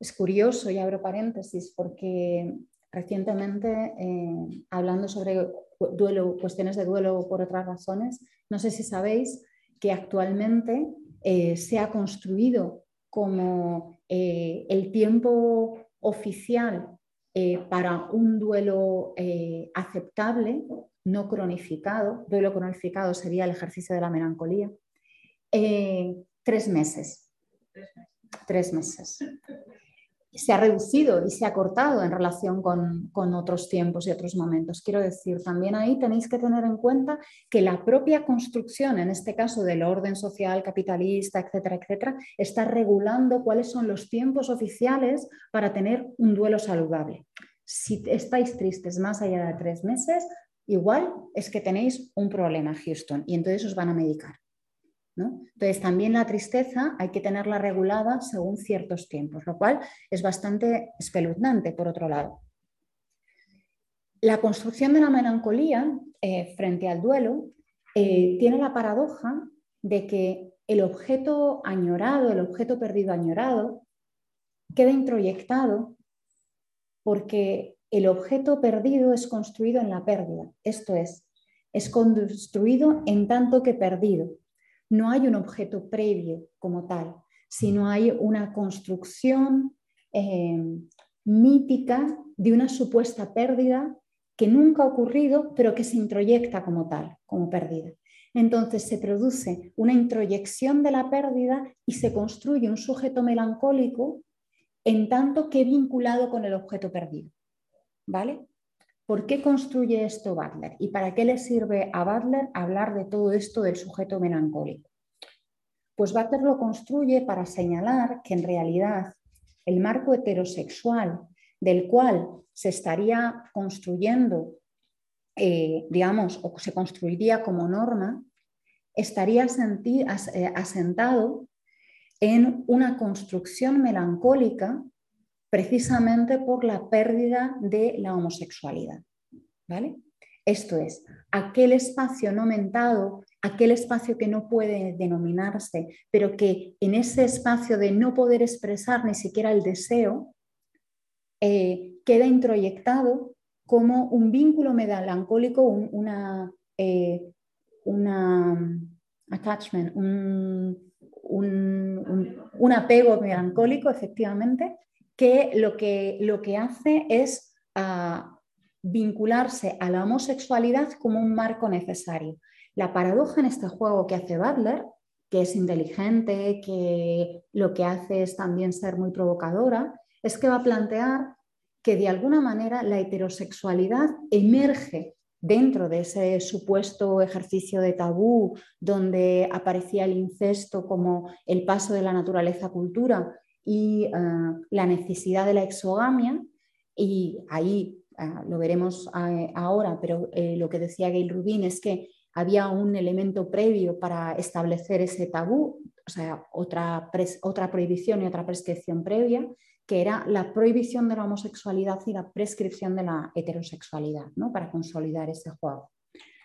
Es curioso, y abro paréntesis, porque recientemente, eh, hablando sobre duelo, cuestiones de duelo por otras razones, no sé si sabéis que actualmente eh, se ha construido como eh, el tiempo oficial para un duelo aceptable, no cronificado, duelo cronificado sería el ejercicio de la melancolía, tres meses. Tres meses se ha reducido y se ha cortado en relación con, otros tiempos y otros momentos. Quiero decir, también ahí tenéis que tener en cuenta que la propia construcción, en este caso del orden social, capitalista, etcétera, etcétera, está regulando cuáles son los tiempos oficiales para tener un duelo saludable. Si estáis tristes más allá de tres meses, igual es que tenéis un problema, Houston, y entonces os van a medicar. Entonces, también la tristeza hay que tenerla regulada según ciertos tiempos, lo cual es bastante espeluznante, por otro lado. La construcción de la melancolía eh, frente al duelo eh, tiene la paradoja de que el objeto añorado, el objeto perdido añorado, queda introyectado porque el objeto perdido es construido en la pérdida, esto es, es construido en tanto que perdido no hay un objeto previo como tal, sino hay una construcción eh, mítica de una supuesta pérdida que nunca ha ocurrido, pero que se introyecta como tal, como pérdida. Entonces se produce una introyección de la pérdida y se construye un sujeto melancólico en tanto que vinculado con el objeto perdido. ¿Vale? ¿Por qué construye esto Butler? ¿Y para qué le sirve a Butler hablar de todo esto del sujeto melancólico? Pues Butler lo construye para señalar que en realidad el marco heterosexual del cual se estaría construyendo, eh, digamos, o se construiría como norma, estaría eh, asentado en una construcción melancólica precisamente por la pérdida de la homosexualidad. ¿vale? Esto es, aquel espacio no mentado, aquel espacio que no puede denominarse, pero que en ese espacio de no poder expresar ni siquiera el deseo, eh, queda introyectado como un vínculo melancólico, una, eh, una attachment, un, apego melancólico, efectivamente, que lo que, lo que hace es ah, vincularse a la homosexualidad como un marco necesario. La paradoja en este juego que hace Butler, que es inteligente, que lo que hace es también ser muy provocadora, es que va a plantear que de alguna manera la heterosexualidad emerge dentro de ese supuesto ejercicio de tabú donde aparecía el incesto como el paso de la naturaleza a cultura y eh, la necesidad de la exogamia, y ahí Ah, lo veremos ah, ahora, pero eh, lo que decía Gail Rubin es que había un elemento previo para establecer ese tabú, o sea, otra, otra prohibición y otra prescripción previa, que era la prohibición de la homosexualidad y la prescripción de la heterosexualidad, ¿no? para consolidar ese juego.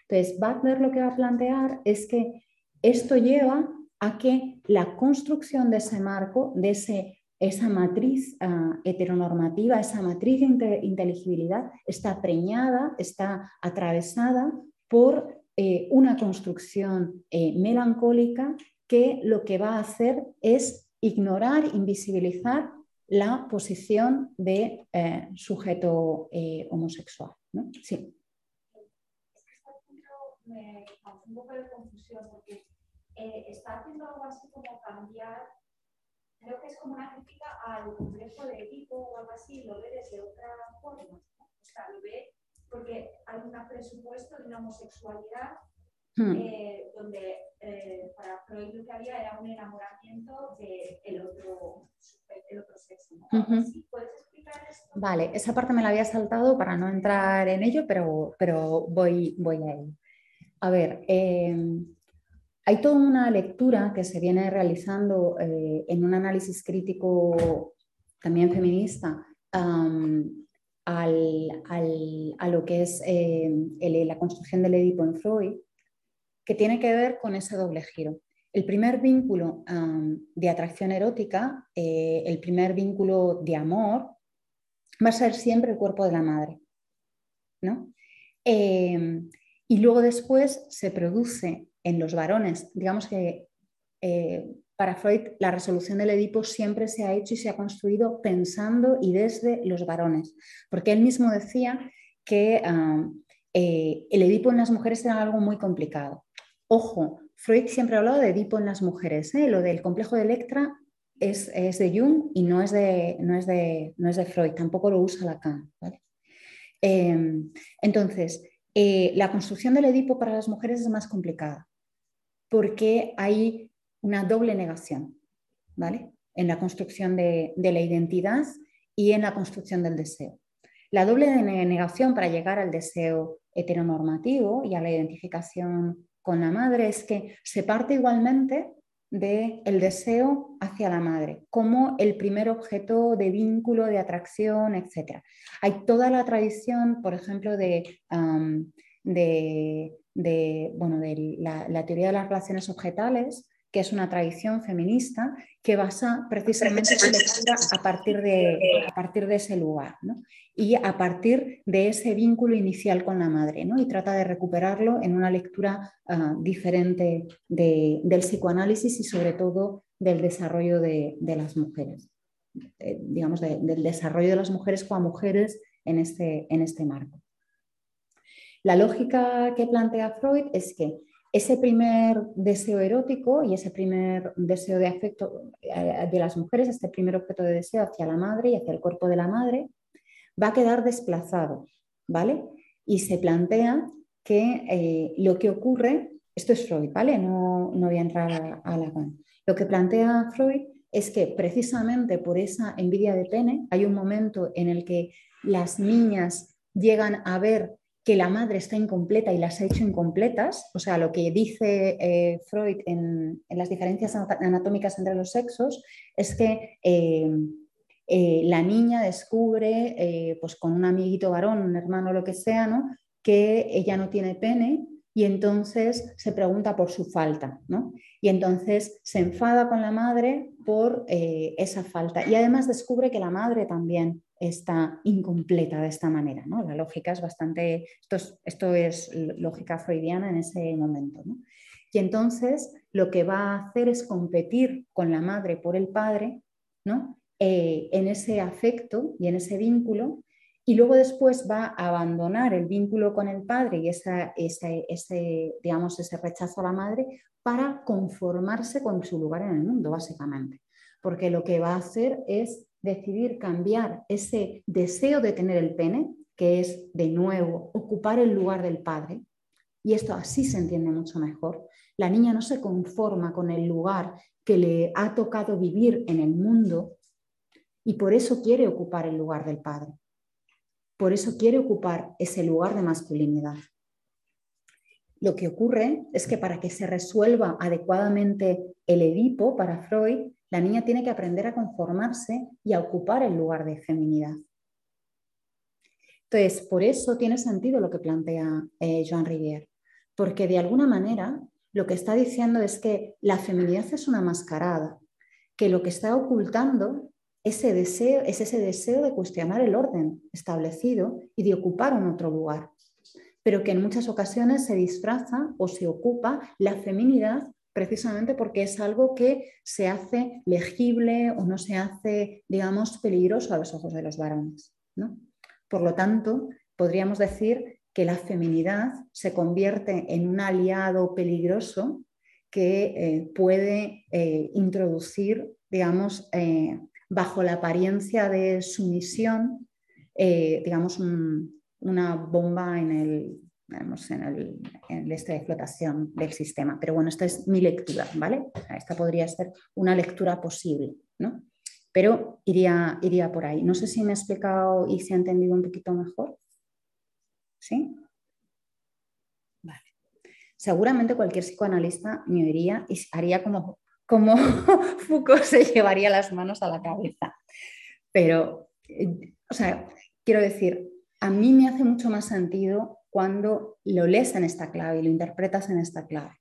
Entonces, Butler lo que va a plantear es que esto lleva a que la construcción de ese marco, de ese, esa matriz ah, heteronormativa, esa matriz de inteligibilidad, está preñada, está atravesada por eh, una construcción eh, melancólica que lo que va a hacer es ignorar, invisibilizar la posición de eh, sujeto homosexual. ¿no? Sí. Me un poco de confusión porque está haciendo algo así como cambiar, creo que es como una crítica al complejo de Edipo o algo así, lo ve desde otra forma. O sea, lo ve porque hay un presupuesto de una homosexualidad hmm. eh, donde eh, para Freud lo que había era un enamoramiento del otro, el otro sexo. ¿Puedes explicar esto? Vale, esa parte me la había saltado para no entrar en ello, pero, pero voy, voy a ello. A ver, hay toda una lectura que se viene realizando eh, en un análisis crítico también feminista a lo que es eh, la construcción del Edipo en Freud, que tiene que ver con ese doble giro. El primer vínculo de atracción erótica, eh, el primer vínculo de amor, va a ser siempre el cuerpo de la madre. ¿no? Y luego después se produce en los varones, digamos que para Freud, la resolución del Edipo siempre se ha hecho y se ha construido pensando y desde los varones, porque él mismo decía que ah, eh, el Edipo en las mujeres era algo muy complicado. Ojo, Freud siempre ha hablado de Edipo en las mujeres, ¿eh? lo del complejo de Electra es, de Jung y no es de, no, es de, no es de Freud, tampoco lo usa Lacan. Em, entonces, eh, la construcción del Edipo para las mujeres es más complicada porque hay una doble negación, ¿vale? En la construcción de, la identidad y en la construcción del deseo. La doble negación para llegar al deseo heteronormativo y a la identificación con la madre es que se parte igualmente del el deseo hacia la madre como el primer objeto de vínculo, de atracción, etc. Hay toda la tradición, por ejemplo, de, de, bueno, de la, teoría de las relaciones objetales, que es una tradición feminista que basa precisamente su lectura a partir de, a partir de ese lugar y a partir de ese vínculo inicial con la madre ¿no? y trata de recuperarlo en una lectura ah, diferente del psicoanálisis y sobre todo del desarrollo de, las mujeres, eh, digamos, del desarrollo de las mujeres como mujeres en este, en este marco. La lógica que plantea Freud es que ese primer deseo erótico y ese primer deseo de afecto eh, de las mujeres, este primer objeto de deseo hacia la madre y hacia el cuerpo de la madre, va a quedar desplazado, ¿vale? Y se plantea que eh, lo que ocurre, esto es Freud, ¿vale? No, voy a entrar a, a la Lo que plantea Freud es que precisamente por esa envidia de pene hay un momento en el que las niñas llegan a ver que la madre está incompleta y las ha hecho incompletas, o sea, lo que dice eh, Freud en, las diferencias anatómicas entre los sexos es que eh, eh, la niña descubre, pues con un amiguito varón, un hermano, lo que sea, ¿no? que ella no tiene pene y entonces se pregunta por su falta, ¿no? Y entonces se enfada con la madre por esa falta y además descubre que la madre también está incompleta de esta manera. ¿no? La lógica es bastante, esto es, lógica freudiana en ese momento. Y entonces lo que va a hacer es competir con la madre por el padre ¿no? Eh, en ese afecto y en ese vínculo y luego después va a abandonar el vínculo con el padre y esa, ese, digamos, ese rechazo a la madre para conformarse con su lugar en el mundo, básicamente. Porque lo que va a hacer es decidir cambiar ese deseo de tener el pene, que es de nuevo ocupar el lugar del padre, y esto así se entiende mucho mejor, la niña no se conforma con el lugar que le ha tocado vivir en el mundo y por eso quiere ocupar el lugar del padre. Por eso quiere ocupar ese lugar de masculinidad. Lo que ocurre es que para que se resuelva adecuadamente el Edipo para Freud, la niña tiene que aprender a conformarse y a ocupar el lugar de feminidad. Entonces, por eso tiene sentido lo que plantea eh, Joan Rivière, porque de alguna manera lo que está diciendo es que la feminidad es una mascarada, que lo que está ocultando ese deseo, es ese deseo de cuestionar el orden establecido y de ocupar un otro lugar, pero que en muchas ocasiones se disfraza o se ocupa la feminidad precisamente porque es algo que se hace legible o no se hace, digamos, peligroso a los ojos de los varones. Por lo tanto, podríamos decir que la feminidad se convierte en un aliado peligroso que eh, puede eh, introducir, digamos, eh, bajo la apariencia de sumisión, digamos, una bomba en el, en el, en este de flotación del sistema. Pero bueno, esta es mi lectura, ¿vale? esta podría ser una lectura posible, ¿no? Pero iría, iría por ahí. No sé si me he explicado y se ha entendido un poquito mejor. ¿Sí? Vale. Seguramente cualquier psicoanalista me oiría y haría como, como Foucault se llevaría las manos a la cabeza. Pero, eh, o sea, quiero decir, a mí me hace mucho más sentido cuando lo lees en esta clave y lo interpretas en esta clave.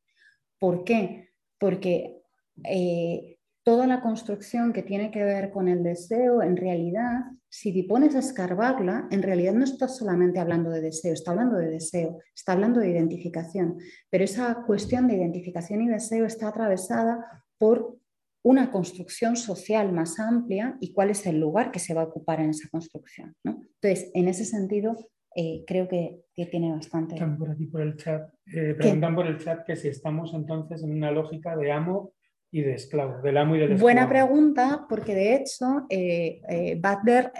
¿Por qué? Porque eh, toda la construcción que tiene que ver con el deseo, en realidad, si te pones a escarbarla, en realidad no estás solamente hablando de deseo, está hablando de deseo, está hablando de identificación, pero esa cuestión de identificación y deseo está atravesada por una construcción social más amplia y cuál es el lugar que se va a ocupar en esa construcción. Entonces, en ese sentido, eh, creo que, tiene bastante. por aquí por el chat. Eh, preguntan por el chat que si estamos entonces en una lógica de amo y de esclavo, del amo y del esclavo. Buena pregunta, porque de hecho eh, Butler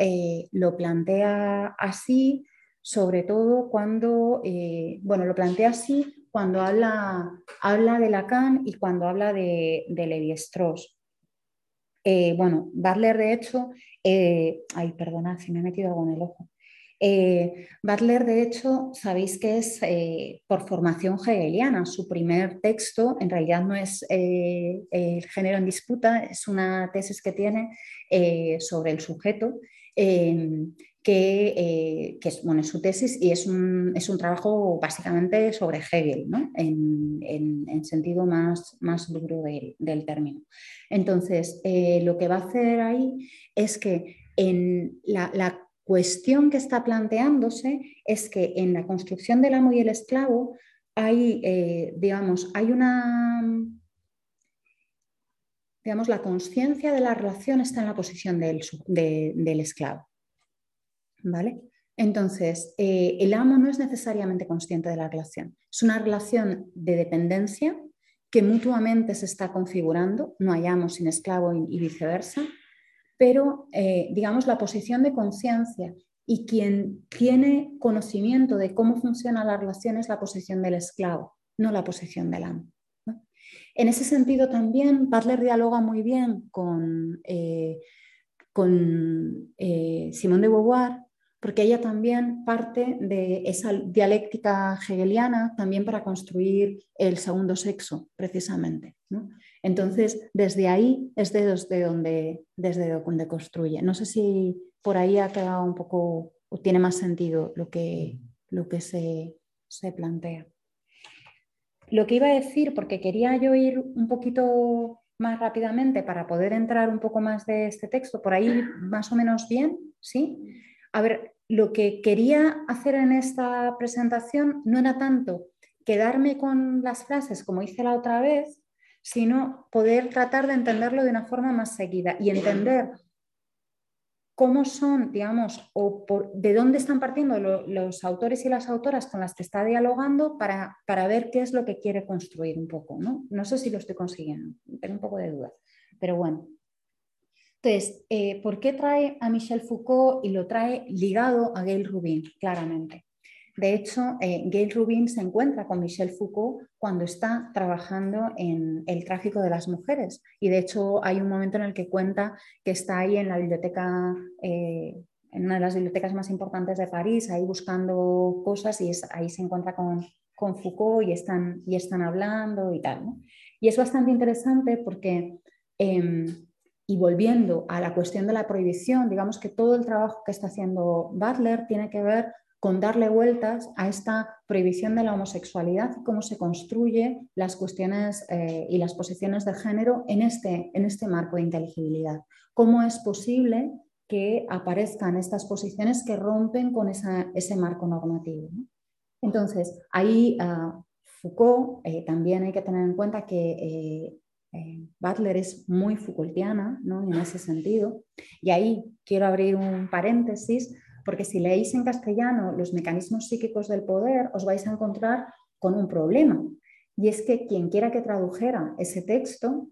lo plantea así, sobre todo cuando, bueno, lo plantea así cuando habla, habla de Lacan y cuando habla de, de Levi-Strauss. bueno, Butler de hecho, ay, perdona, si me he metido algo en el ojo. Eh, Butler, de hecho, sabéis que es eh, por formación hegeliana. Su primer texto en realidad no es eh, el género en disputa, es una tesis que tiene sobre el sujeto, em, que, es, bueno, su tesis y es un, trabajo básicamente sobre Hegel, en, sentido más, más duro del, término. Entonces, lo que va a hacer ahí es que en la cuestión que está planteándose es que en la construcción del amo y el esclavo hay, eh, digamos, hay una, digamos, la conciencia de la relación está en la posición del, esclavo. ¿Vale? Entonces, eh, el amo no es necesariamente consciente de la relación. Es una relación de dependencia que mutuamente se está configurando, no hay amo sin esclavo y viceversa, pero eh, digamos la posición de conciencia y quien tiene conocimiento de cómo funciona la relación es la posición del esclavo, no la posición del amo. En ese sentido también Butler dialoga muy bien con, eh, eh, Simone de Beauvoir, porque ella también parte de esa dialéctica hegeliana también para construir el segundo sexo, precisamente. Entonces, desde ahí es desde donde, desde donde construye. No sé si por ahí ha quedado un poco, o tiene más sentido lo que, lo que se, se plantea. Lo que iba a decir, porque quería yo ir un poquito más rápidamente para poder entrar un poco más de este texto, por ahí más o menos bien, ¿sí? A ver, lo que quería hacer en esta presentación no era tanto quedarme con las frases como hice la otra vez, sino poder tratar de entenderlo de una forma más seguida y entender cómo son, digamos, o de dónde están partiendo los autores y las autoras con las que está dialogando para, para, ver qué es lo que quiere construir un poco. ¿no? no sé si lo estoy consiguiendo, tengo un poco de duda, pero bueno. Entonces, eh, ¿por qué trae a Michel Foucault y lo trae ligado a Gail Rubin, claramente? De hecho, eh, Gail Rubin se encuentra con Michel Foucault cuando está trabajando en el tráfico de las mujeres. Y de hecho hay un momento en el que cuenta que está ahí en la biblioteca, eh, en una de las bibliotecas más importantes de París, ahí buscando cosas y ahí se encuentra con, Foucault y están, y están hablando y tal. Y es bastante interesante porque, em, y volviendo a la cuestión de la prohibición, digamos que todo el trabajo que está haciendo Butler tiene que ver con darle vueltas a esta prohibición de la homosexualidad y cómo se construye las cuestiones eh, y las posiciones de género en este, en este marco de inteligibilidad. ¿Cómo es posible que aparezcan estas posiciones que rompen con ese marco normativo? Entonces, ahí ah, Foucault eh, también hay que tener en cuenta que eh, Butler es muy Foucaultiana ¿no? en ese sentido. Y ahí quiero abrir un paréntesis porque si leéis en castellano los mecanismos psíquicos del poder, os vais a encontrar con un problema. Y es que quien quiera que tradujera ese texto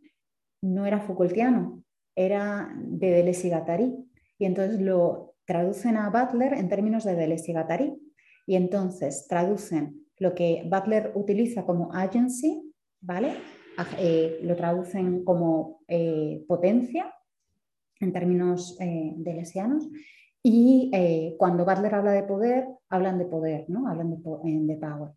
no era Foucaultiano, era de Deleuze y. Y entonces lo traducen a Butler en términos de Deleuze y Guattari. Y entonces traducen lo que Butler utiliza como agency, ¿vale? Eh, lo traducen como eh, potencia en términos eh, y eh, cuando Butler habla de poder, hablan de poder, ¿no? hablan de, de power.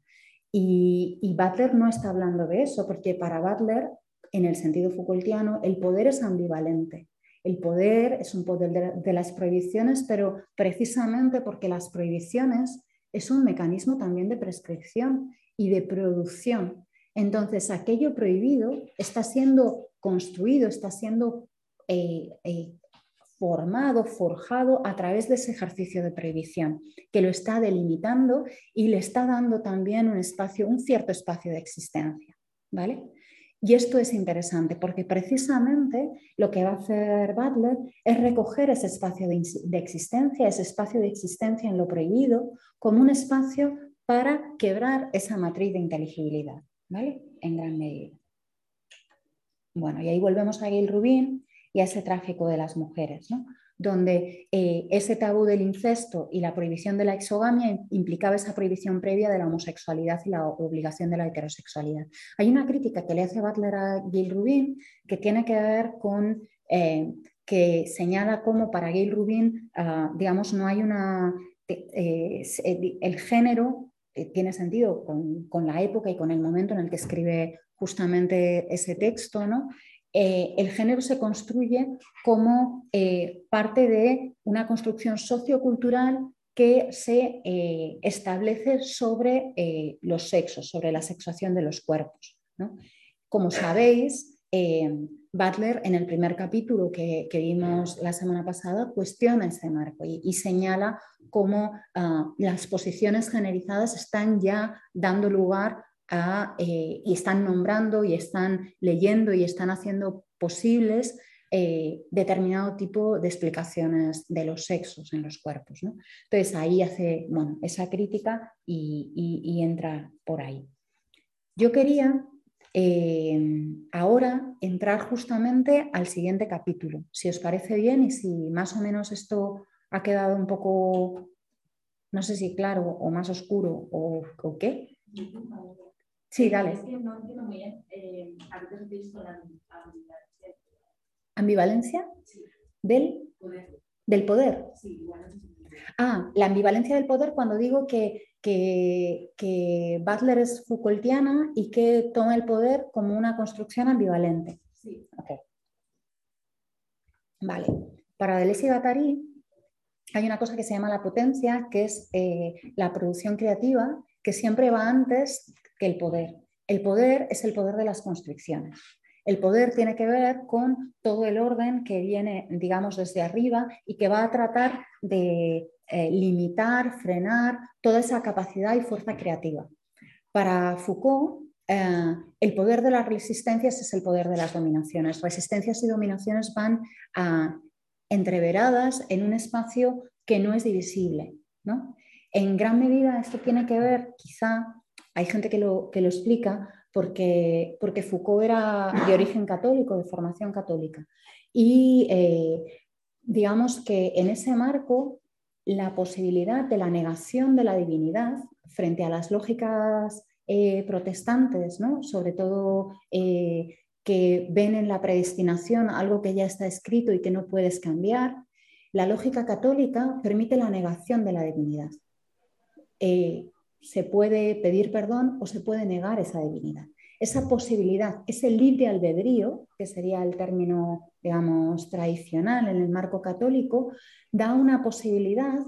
Y, Butler no está hablando de eso, porque para Butler, en el sentido Foucaultiano, el poder es ambivalente. El poder es un poder de, las prohibiciones, pero precisamente porque las prohibiciones es un mecanismo también de prescripción y de producción. Entonces, aquello prohibido está siendo construido, está siendo eh, eh, formado, forjado a través de ese ejercicio de prohibición, que lo está delimitando y le está dando también un espacio, un cierto espacio de existencia. ¿vale? Y esto es interesante porque precisamente lo que va a hacer Butler es recoger ese espacio de, existencia, ese espacio de existencia en lo prohibido, como un espacio para quebrar esa matriz de inteligibilidad, ¿vale? En gran medida. Bueno, y ahí volvemos a Gail Rubin, y a ese tráfico de las mujeres, donde eh, ese tabú del incesto y la prohibición de la exogamia implicaba esa prohibición previa de la homosexualidad y la obligación de la heterosexualidad. Hay una crítica que le hace Butler a Gail Rubin que tiene que ver con eh, que señala cómo para Gail Rubin, ah, digamos, no hay una... Eh, el género tiene sentido con, con, la época y con el momento en el que escribe justamente ese texto, ¿no? Eh, el género se construye como eh, parte de una construcción sociocultural que se eh, establece sobre los sexos, sobre la sexuación de los cuerpos. Como sabéis, Butler en el primer capítulo que, vimos la semana pasada cuestiona ese marco y, señala cómo ah, las posiciones generizadas están ya dando lugar eh, y están nombrando y están leyendo y están haciendo posibles eh, determinado tipo de explicaciones de los sexos en los cuerpos. Entonces ahí hace bueno, esa crítica y, entra por ahí. Yo quería eh, ahora entrar justamente al siguiente capítulo, si os parece bien y si más o menos esto ha quedado un poco, no sé si claro o más oscuro o, o qué. Sí, dale. Es que no entiendo muy bien eh, a qué te refieres con la ambivalencia. ¿Ambivalencia? Sí. ¿Del poder? ¿Del poder? Sí, bueno. Ah, la ambivalencia del poder cuando digo que, que, que, Butler es Foucaultiana y que toma el poder como una construcción ambivalente. Sí. Okay. Vale. Para Deleuze y Guattari hay una cosa que se llama la potencia, que es eh, la producción creativa, que siempre va antes que el poder. El poder es el poder de las construcciones. El poder tiene que ver con todo el orden que viene, digamos, desde arriba y que va a tratar de eh, limitar, frenar toda esa capacidad y fuerza creativa. Para Foucault, eh, el poder de las resistencias es el poder de las dominaciones. Resistencias y dominaciones van entreveradas en un espacio que no es divisible. En gran medida esto tiene que ver quizá hay gente que lo, que lo explica porque, porque Foucault era de origen católico, de formación católica. Y eh, digamos que en ese marco la posibilidad de la negación de la divinidad frente a las lógicas eh, protestantes, ¿no? sobre todo eh, que ven en la predestinación algo que ya está escrito y que no puedes cambiar, la lógica católica permite la negación de la divinidad se puede pedir perdón o se puede negar esa divinidad. Esa posibilidad, ese libre albedrío, que sería el término, digamos, tradicional en el marco católico, da una posibilidad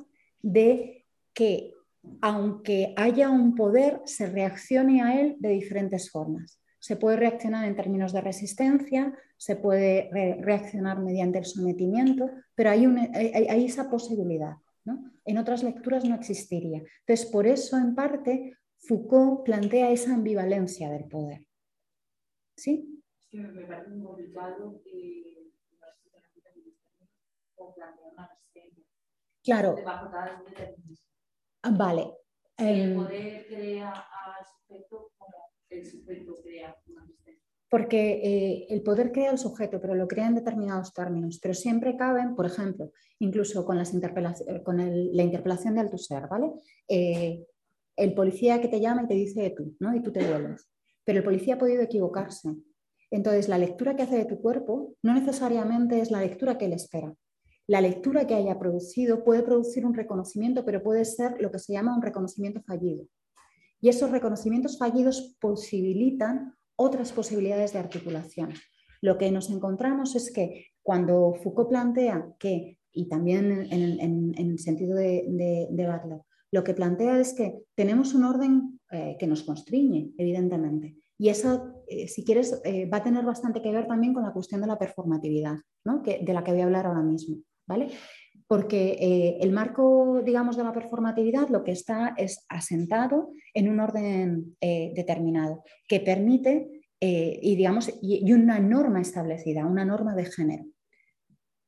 de que aunque haya un poder, se reaccione a él de diferentes formas. Se puede reaccionar en términos de resistencia, se puede reaccionar mediante el sometimiento, pero hay, hay, esa posibilidad. En otras lecturas no existiría. Entonces, por eso, en parte, Foucault plantea esa ambivalencia del poder. ¿Sí? Es que me parece muy complicado que una Claro. Vale. el em, poder crea al sujeto como el sujeto crea porque eh, el poder crea al sujeto, pero lo crea en determinados términos, pero siempre caben, por ejemplo, incluso con, con la interpelación de Althusser, ¿vale? Eh, el policía que te llama y te dice tú, ¿no? Y tú te vuelves. Pero el policía ha podido equivocarse. Entonces, la lectura que hace de tu cuerpo no necesariamente es la lectura que él espera. La lectura que haya producido puede producir un reconocimiento, pero puede ser lo que se llama un reconocimiento fallido. Y esos reconocimientos fallidos posibilitan otras posibilidades de articulación. Lo que nos encontramos es que cuando Foucault plantea que, y también en, el sentido de, Butler, lo que plantea es que tenemos un orden eh, que nos constriñe, evidentemente. Y eso, eh, si quieres, eh, va a tener bastante que ver también con la cuestión de la performatividad, de la que voy a hablar ahora mismo. ¿vale? Porque eh, el marco, digamos, de la performatividad lo que está es asentado en un orden eh, determinado que permite, eh, y, digamos, y, una norma establecida, una norma de género,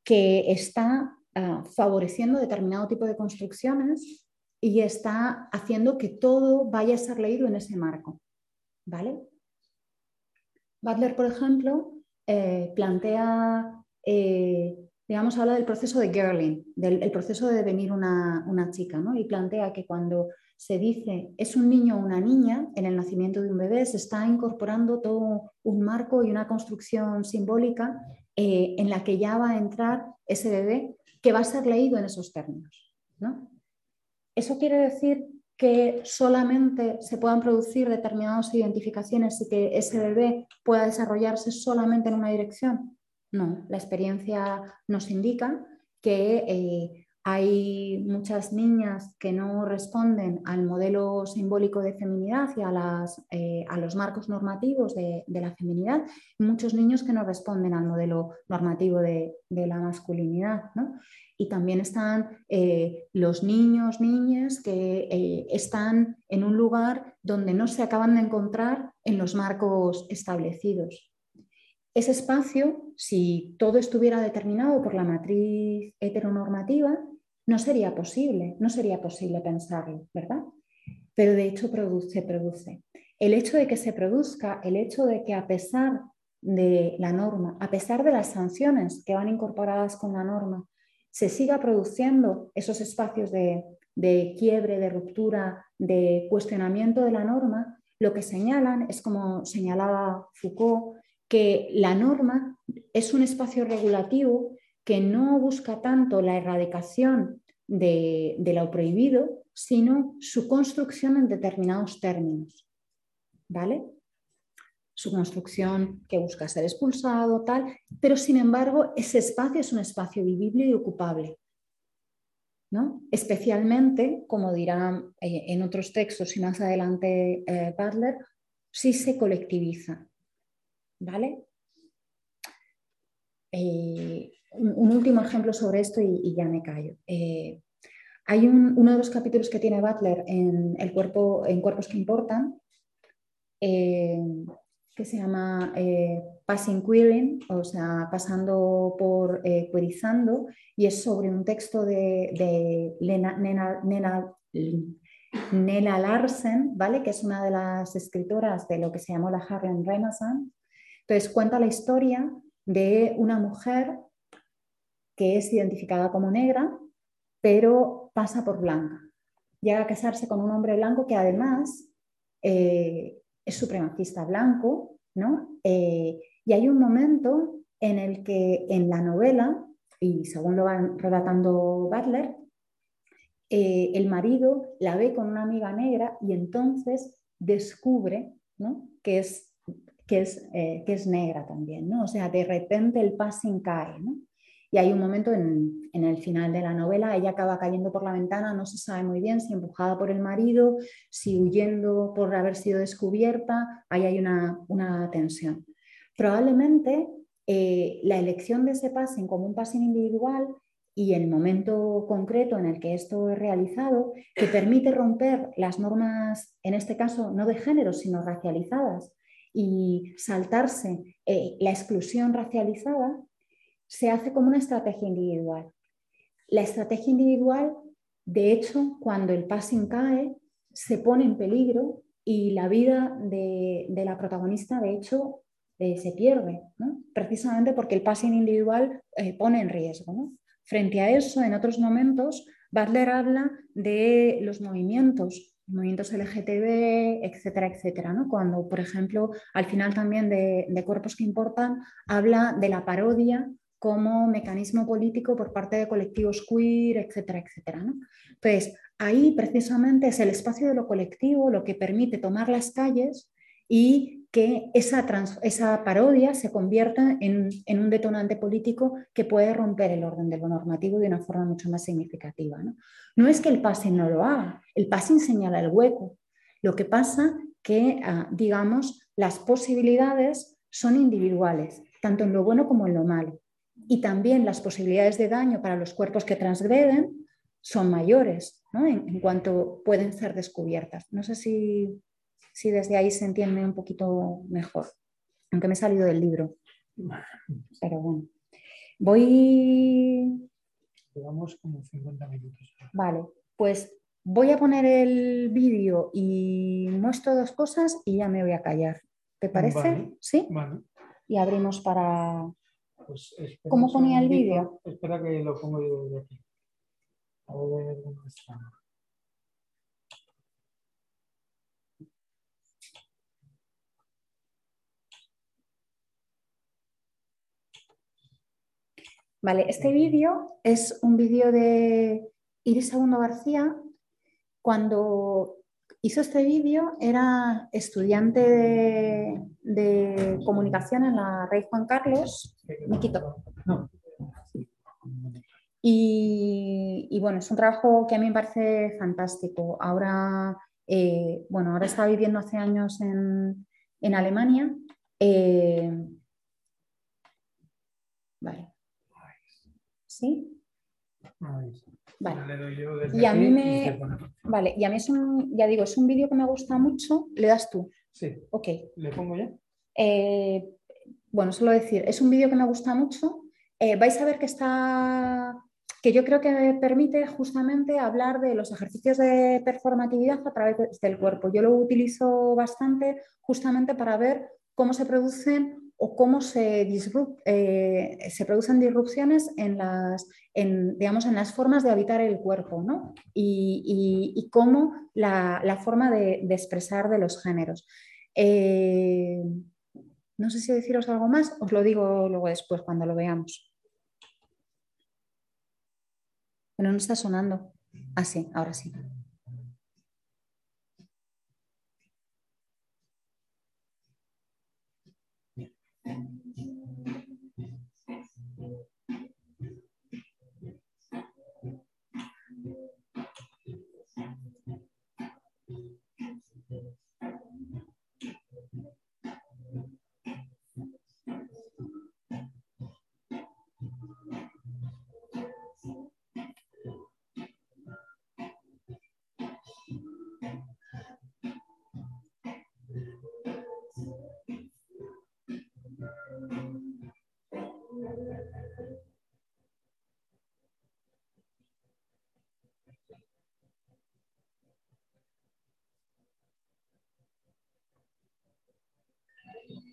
que está ah, favoreciendo determinado tipo de construcciones y está haciendo que todo vaya a ser leído en ese marco. ¿Vale? Butler, por ejemplo, plantea digamos, habla del proceso de girling, del proceso de devenir una, chica, ¿no? Y plantea que cuando se dice es un niño o una niña en el nacimiento de un bebé, se está incorporando todo un marco y una construcción simbólica eh, en la que ya va a entrar ese bebé que va a ser leído en esos términos. ¿no? Eso quiere decir que solamente se puedan producir determinadas identificaciones y que ese bebé pueda desarrollarse solamente en una dirección. No, la experiencia nos indica que eh, hay muchas niñas que no responden al modelo simbólico de feminidad y a, eh, los marcos normativos de, la feminidad, muchos niños que no responden al modelo normativo de, la masculinidad. Y también están eh, los niños, niñas que están en un lugar donde no se acaban de encontrar en los marcos establecidos. Ese espacio, si todo estuviera determinado por la matriz heteronormativa, no sería posible, no sería posible pensarlo, ¿verdad? Pero de hecho produce, produce. El hecho de que se produzca, el hecho de que a pesar de la norma, a pesar de las sanciones que van incorporadas con la norma, se siga produciendo esos espacios de, de quiebre, de ruptura, de cuestionamiento de la norma, lo que señalan es como señalaba Foucault, que la norma es un espacio regulativo que no busca tanto la erradicación de, lo prohibido, sino su construcción en determinados términos. ¿Vale? Su construcción que busca ser expulsado, tal, pero sin embargo ese espacio es un espacio vivible y ocupable. ¿no? Especialmente, como dirán eh, en otros textos y más adelante eh, Butler, si se colectiviza. ¿Vale? Eh, un, último ejemplo sobre esto y, ya me callo. Eh, hay uno de los capítulos que tiene Butler en, el cuerpo, en Cuerpos que Importan, eh, que se llama Passing Queering, o sea, pasando por querizando, y es sobre un texto de, Nela Larsen, ¿vale? que es una de las escritoras de lo que se llamó la Harlem Renaissance, entonces cuenta la historia de una mujer que es identificada como negra, pero pasa por blanca. Llega a casarse con un hombre blanco que además eh, es supremacista blanco, ¿no? Eh, y hay un momento en el que en la novela, y según lo va relatando Butler, eh, el marido la ve con una amiga negra y entonces descubre que es que es, eh, que es negra también, ¿no? O sea, de repente el passing cae, ¿no? Y hay un momento en, el final de la novela, ella acaba cayendo por la ventana, no se sabe muy bien si empujada por el marido, si huyendo por haber sido descubierta, ahí hay una, tensión. Probablemente eh, la elección de ese passing como un passing individual y el momento concreto en el que esto es realizado, que permite romper las normas, en este caso no de género, sino racializadas, y saltarse eh, la exclusión racializada, se hace como una estrategia individual. La estrategia individual, de hecho, cuando el passing cae, se pone en peligro y la vida de, la protagonista, de hecho, eh, se pierde, precisamente porque el passing individual eh, pone en riesgo. Frente a eso, en otros momentos, Butler habla de los movimientos, movimientos LGTB, etcétera, etcétera. Cuando, por ejemplo, al final también de, de Cuerpos que Importan, habla de la parodia como mecanismo político por parte de colectivos queer, etcétera, etcétera. ¿no? Entonces, ahí precisamente es el espacio de lo colectivo lo que permite tomar las calles y que esa, parodia se convierta en, un detonante político que puede romper el orden de lo normativo de una forma mucho más significativa. No, no es que el passing no lo haga, el passing señala el hueco. Lo que pasa que, ah, digamos, las posibilidades son individuales, tanto en lo bueno como en lo malo y también las posibilidades de daño para los cuerpos que transgreden son mayores en, cuanto pueden ser descubiertas. No sé si, desde ahí se entiende un poquito mejor, aunque me he salido del libro. Pero bueno, voy... Llevamos como 50 minutos. Vale, pues voy a poner el vídeo y muestro dos cosas y ya me voy a callar. ¿Te parece? ¿Sí? Y abrimos para, pues ¿Cómo ponía el vídeo? Espera que lo pongo yo de aquí. A ver dónde está. Vale, este vídeo es un vídeo de Iris Segundo García cuando hizo este vídeo, era estudiante de, comunicación en la Rey Juan Carlos. Y, bueno, es un trabajo que a mí me parece fantástico. Ahora, eh, bueno, ahora está viviendo hace años en, Alemania. Eh, vale. ¿Sí? Vale. y a mí me. Vale, y a mí es un, ya digo, es un vídeo que me gusta mucho. ¿Le das tú? Sí. Ok. ¿Le pongo ya? Eh, bueno, solo decir, es un vídeo que me gusta mucho. Eh, vais a ver que está. que yo creo que permite justamente hablar de los ejercicios de performatividad a través del cuerpo. Yo lo utilizo bastante justamente para ver cómo se producen o cómo se, eh, se producen disrupciones en las, digamos, en las formas de habitar el cuerpo ¿no? y, cómo la, forma de, expresar de los géneros. Eh, no sé si deciros algo más, os lo digo luego después cuando lo veamos. Bueno, no está sonando. Ah, sí, ahora sí.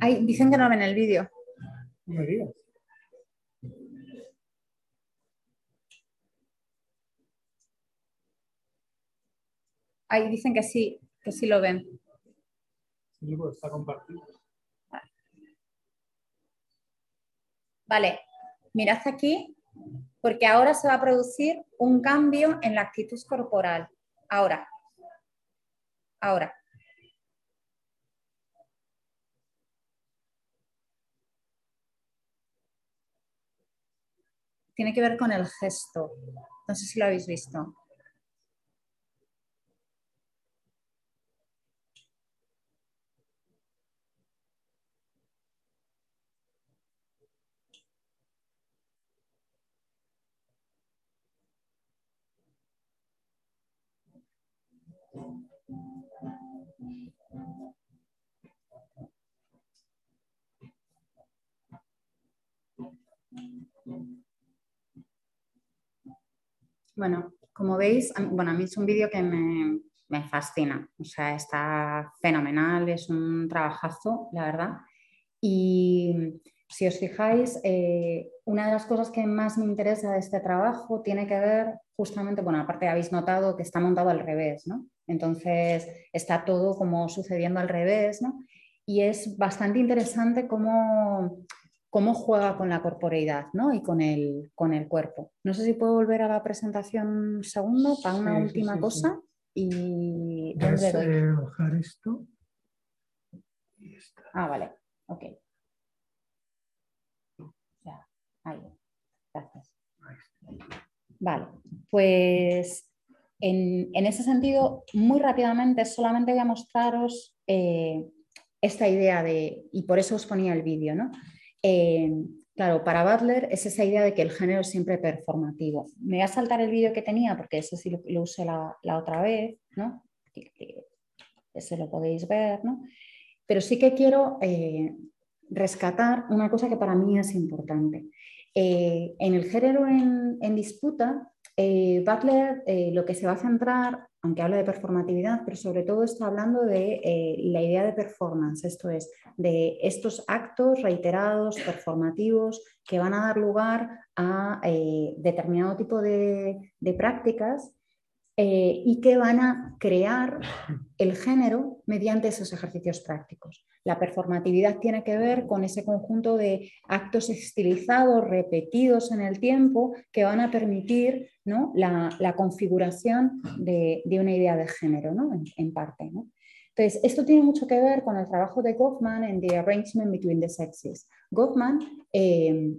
Ay, dicen que no ven el vídeo. No. Ay, dicen que sí, que sí lo ven. Sí, pues está compartido. Vale, mirad aquí, porque ahora se va a producir un cambio en la actitud corporal. Ahora. Ahora. Tiene que ver con el gesto. No sé si lo habéis visto. Bueno, como veis, bueno, a mí es un vídeo que me, fascina, o sea, está fenomenal, es un trabajazo, la verdad. Y si os fijáis, eh, una de las cosas que más me interesa de este trabajo tiene que ver justamente, bueno, aparte habéis notado que está montado al revés, ¿no? Entonces está todo como sucediendo al revés, ¿no? Y es bastante interesante cómo cómo juega con la corporeidad ¿no? y con el, con el cuerpo. No sé si puedo volver a la presentación un segundo para una última cosa. Y ¿dónde doy? bajar esto. Ah, vale. Ok. Ya, ahí. Gracias. Vale, pues en, ese sentido, muy rápidamente, solamente voy a mostraros eh, esta idea de, y por eso os ponía el vídeo, ¿no? Eh, claro, para Butler es esa idea de que el género es siempre performativo. Me voy a saltar el vídeo que tenía porque ese sí lo, usé la, otra vez, ¿no? Ese lo podéis ver, ¿no? Pero sí que quiero eh, rescatar una cosa que para mí es importante. Eh, en el género en disputa, Butler lo que se va a centrar aunque habla de performatividad, pero sobre todo está hablando de eh, la idea de performance, esto es, de estos actos reiterados, performativos, que van a dar lugar a eh, determinado tipo de prácticas eh, y que van a crear el género mediante esos ejercicios prácticos. La performatividad tiene que ver con ese conjunto de actos estilizados, repetidos en el tiempo, que van a permitir la, configuración de, una idea de género, en, parte. Entonces, esto tiene mucho que ver con el trabajo de Goffman en The Arrangement Between the Sexes. Goffman eh,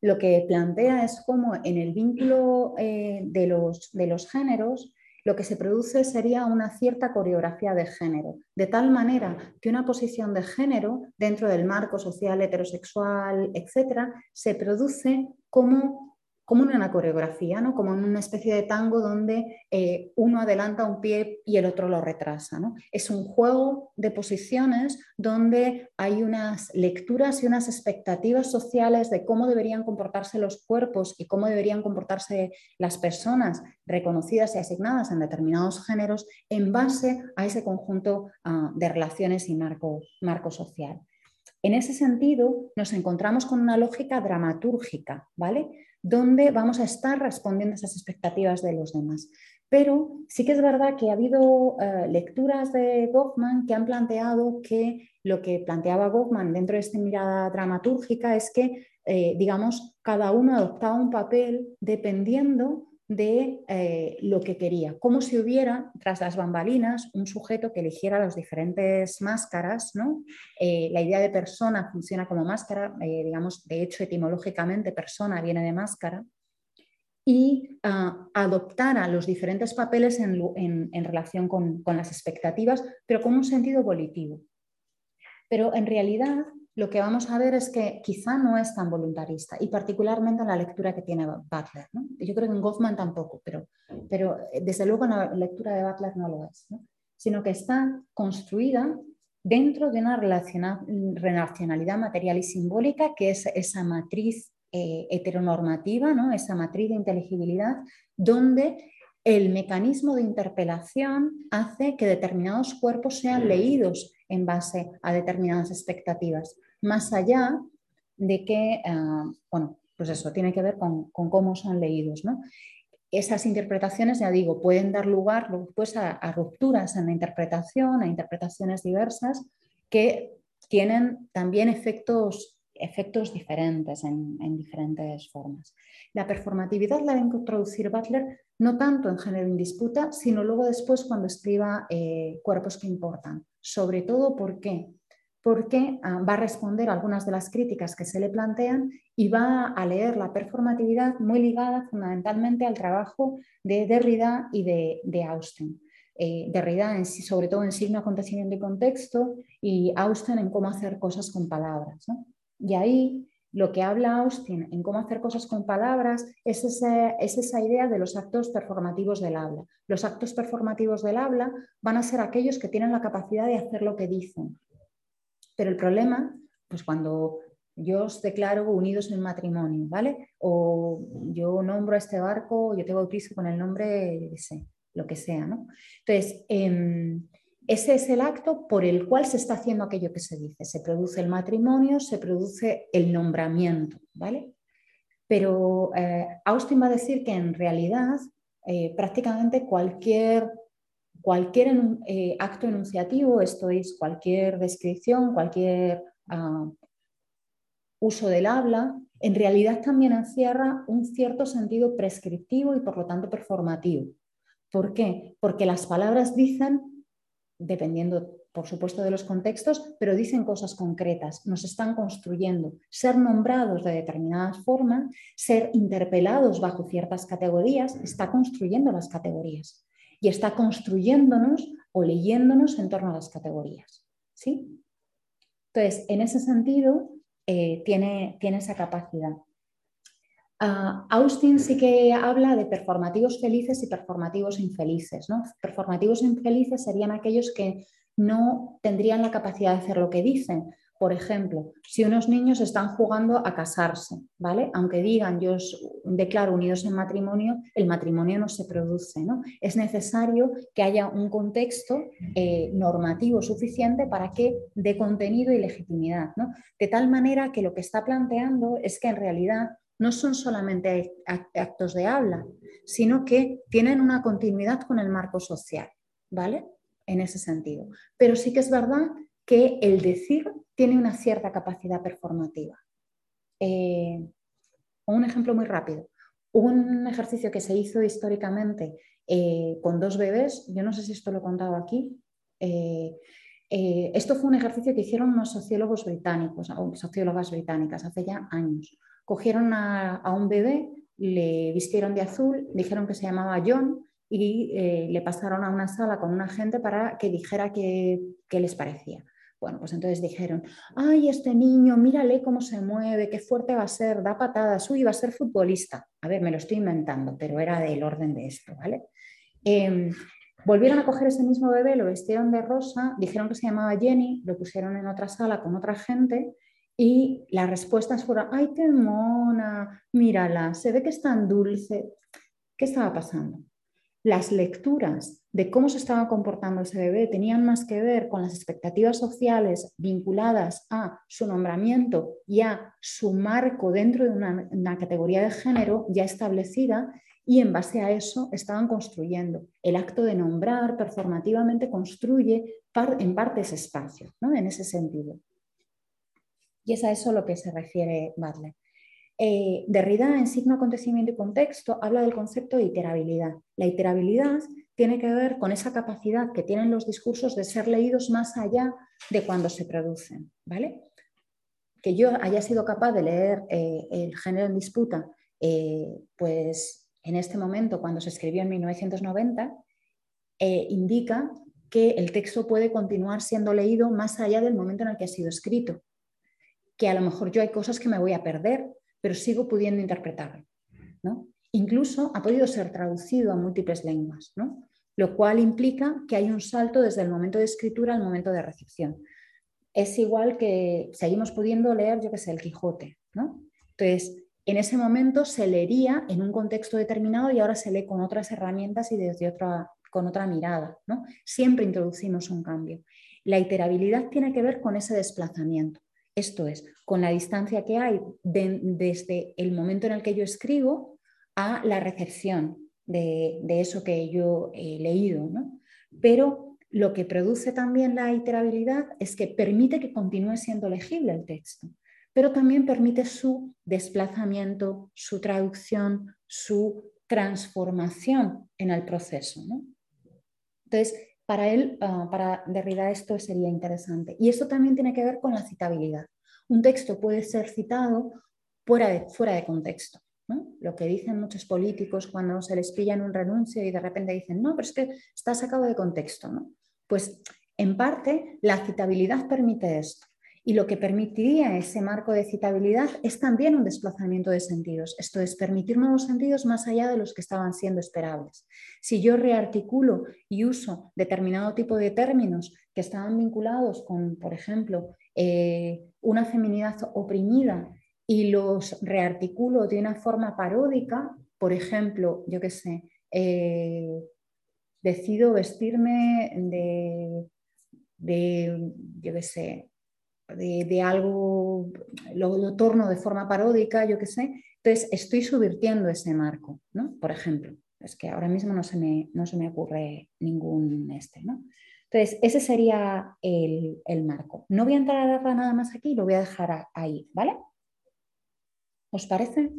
lo que plantea es cómo en el vínculo eh, de los géneros lo que se produce sería una cierta coreografía de género, de tal manera que una posición de género dentro del marco social heterosexual, etcétera, se produce como como en una coreografía, ¿no? como en una especie de tango donde eh, uno adelanta un pie y el otro lo retrasa. ¿no? Es un juego de posiciones donde hay unas lecturas y unas expectativas sociales de cómo deberían comportarse los cuerpos y cómo deberían comportarse las personas reconocidas y asignadas en determinados géneros en base a ese conjunto ah, de relaciones y marco, social. En ese sentido, nos encontramos con una lógica dramatúrgica, ¿vale? Donde vamos a estar respondiendo a esas expectativas de los demás. Pero sí que es verdad que ha habido eh, lecturas de Goffman que han planteado que lo que planteaba Goffman dentro de esta mirada dramatúrgica es que, eh, digamos, cada uno adoptaba un papel dependiendo de eh, lo que quería, como si hubiera tras las bambalinas un sujeto que eligiera las diferentes máscaras. ¿no? Eh, la idea de persona funciona como máscara, eh, digamos, de hecho etimológicamente persona viene de máscara, y ah, adoptara los diferentes papeles en, relación con, con las expectativas, pero con un sentido volitivo. Pero en realidad lo que vamos a ver es que quizá no es tan voluntarista y particularmente en la lectura que tiene Butler. Yo creo que en Goffman tampoco, pero, pero eh, desde luego en la lectura de Butler no lo es, sino que está construida dentro de una relacionalidad material y simbólica que es esa matriz eh, heteronormativa, ¿no? esa matriz de inteligibilidad, donde el mecanismo de interpelación hace que determinados cuerpos sean leídos en base a determinadas expectativas, más allá de que, ah, bueno, pues eso tiene que ver con, cómo son leídos. ¿no? Esas interpretaciones, ya digo, pueden dar lugar pues, a, rupturas en la interpretación, a interpretaciones diversas que tienen también efectos, efectos diferentes en, diferentes formas. La performatividad la va a introducir Butler no tanto en género en disputa, sino luego después cuando escriba eh, Cuerpos que importan. Sobre todo, ¿por qué? porque ah, va a responder a algunas de las críticas que se le plantean y va a leer la performatividad muy ligada fundamentalmente al trabajo de Derrida y de, Austin. Eh, Derrida en, sobre todo en signo, acontecimiento y contexto y Austin en cómo hacer cosas con palabras. Y ahí lo que habla Austin en cómo hacer cosas con palabras es, es, esa idea de los actos performativos del habla. Los actos performativos del habla van a ser aquellos que tienen la capacidad de hacer lo que dicen, pero el problema, pues cuando yo os declaro unidos en matrimonio, ¿vale? O yo nombro a este barco, yo te bautizo con el nombre, ese, lo que sea, ¿no? Entonces, em, ese es el acto por el cual se está haciendo aquello que se dice. Se produce el matrimonio, se produce el nombramiento, ¿vale? Pero eh, Austin va a decir que en realidad eh, prácticamente cualquier cualquier eh, acto enunciativo, esto es cualquier descripción, cualquier ah, uso del habla, en realidad también encierra un cierto sentido prescriptivo y por lo tanto performativo. ¿Por qué? Porque las palabras dicen, dependiendo por supuesto de los contextos, pero dicen cosas concretas, nos están construyendo. Ser nombrados de determinadas formas, ser interpelados bajo ciertas categorías, está construyendo las categorías y está construyéndonos o leyéndonos en torno a las categorías. ¿sí? Entonces, en ese sentido, eh, tiene, tiene, esa capacidad. Ah, Austin sí que habla de performativos felices y performativos infelices. ¿no? Performativos infelices serían aquellos que no tendrían la capacidad de hacer lo que dicen, por ejemplo, si unos niños están jugando a casarse, ¿vale? Aunque digan yo declaro unidos en matrimonio, el matrimonio no se produce, ¿no? Es necesario que haya un contexto eh, normativo suficiente para que dé contenido y legitimidad, ¿no? De tal manera que lo que está planteando es que en realidad no son solamente actos de habla, sino que tienen una continuidad con el marco social, ¿vale? En ese sentido. Pero sí que es verdad que el decir tiene una cierta capacidad performativa. Eh, un ejemplo muy rápido. Un ejercicio que se hizo históricamente eh, con dos bebés, yo no sé si esto lo he contado aquí, eh, esto fue un ejercicio que hicieron unos sociólogos británicos, o sociólogas británicas, hace ya años. Cogieron a, un bebé, le vistieron de azul, dijeron que se llamaba John y le pasaron a una sala con una gente para que dijera qué les parecía. Bueno, pues entonces dijeron, ay, este niño, mírale cómo se mueve, qué fuerte va a ser, da patadas, uy, va a ser futbolista. A ver, me lo estoy inventando, pero era del orden de esto, ¿vale? Em, volvieron a coger ese mismo bebé, lo vistieron de rosa, dijeron que se llamaba Jenny, lo pusieron en otra sala con otra gente y las respuestas fueron, ay, qué mona, mírala, se ve que es tan dulce. ¿Qué estaba pasando? las lecturas de cómo se estaba comportando ese bebé tenían más que ver con las expectativas sociales vinculadas a su nombramiento y a su marco dentro de una, categoría de género ya establecida y en base a eso estaban construyendo. El acto de nombrar performativamente construye en parte ese espacio, ¿no? en ese sentido. Y es a eso a lo que se refiere Butler. Eh, Derrida en signo, acontecimiento y contexto habla del concepto de iterabilidad. La iterabilidad tiene que ver con esa capacidad que tienen los discursos de ser leídos más allá de cuando se producen. ¿vale? Que yo haya sido capaz de leer eh, el género en disputa, eh, pues en este momento, cuando se escribió en 1990, indica que el texto puede continuar siendo leído más allá del momento en el que ha sido escrito. Que a lo mejor yo hay cosas que me voy a perder pero sigo pudiendo interpretarlo. ¿no? Incluso ha podido ser traducido a múltiples lenguas, ¿no? lo cual implica que hay un salto desde el momento de escritura al momento de recepción. Es igual que seguimos pudiendo leer, yo que sé, el Quijote. ¿no? Entonces, en ese momento se leería en un contexto determinado y ahora se lee con otras herramientas y desde otra, con otra mirada. ¿no? Siempre introducimos un cambio. La iterabilidad tiene que ver con ese desplazamiento. Esto es, con la distancia que hay desde el momento en el que yo escribo a la recepción de, eso que yo he leído. Pero lo que produce también la iterabilidad es que permite que continúe siendo legible el texto, pero también permite su desplazamiento, su traducción, su transformación en el proceso. Entonces, para él, ah, para Derrida esto sería interesante. Y esto también tiene que ver con la citabilidad. Un texto puede ser citado fuera de, fuera de contexto. Lo que dicen muchos políticos cuando se les pilla en un renuncio y de repente dicen, no, pero es que está sacado de contexto. Pues en parte la citabilidad permite esto. Y lo que permitiría ese marco de citabilidad es también un desplazamiento de sentidos, esto es, permitir nuevos sentidos más allá de los que estaban siendo esperables. Si yo rearticulo y uso determinado tipo de términos que estaban vinculados con, por ejemplo, eh, una feminidad oprimida y los rearticulo de una forma paródica, por ejemplo, yo qué sé, eh, decido vestirme de, de yo qué sé, de, algo, lo, torno de forma paródica, yo qué sé. Entonces, estoy subvirtiendo ese marco, ¿no? Por ejemplo, es que ahora mismo no se me, no se me ocurre ningún este, ¿no? Entonces, ese sería el, marco. No voy a entrar a nada más aquí, lo voy a dejar ahí, ¿vale? ¿Os parece?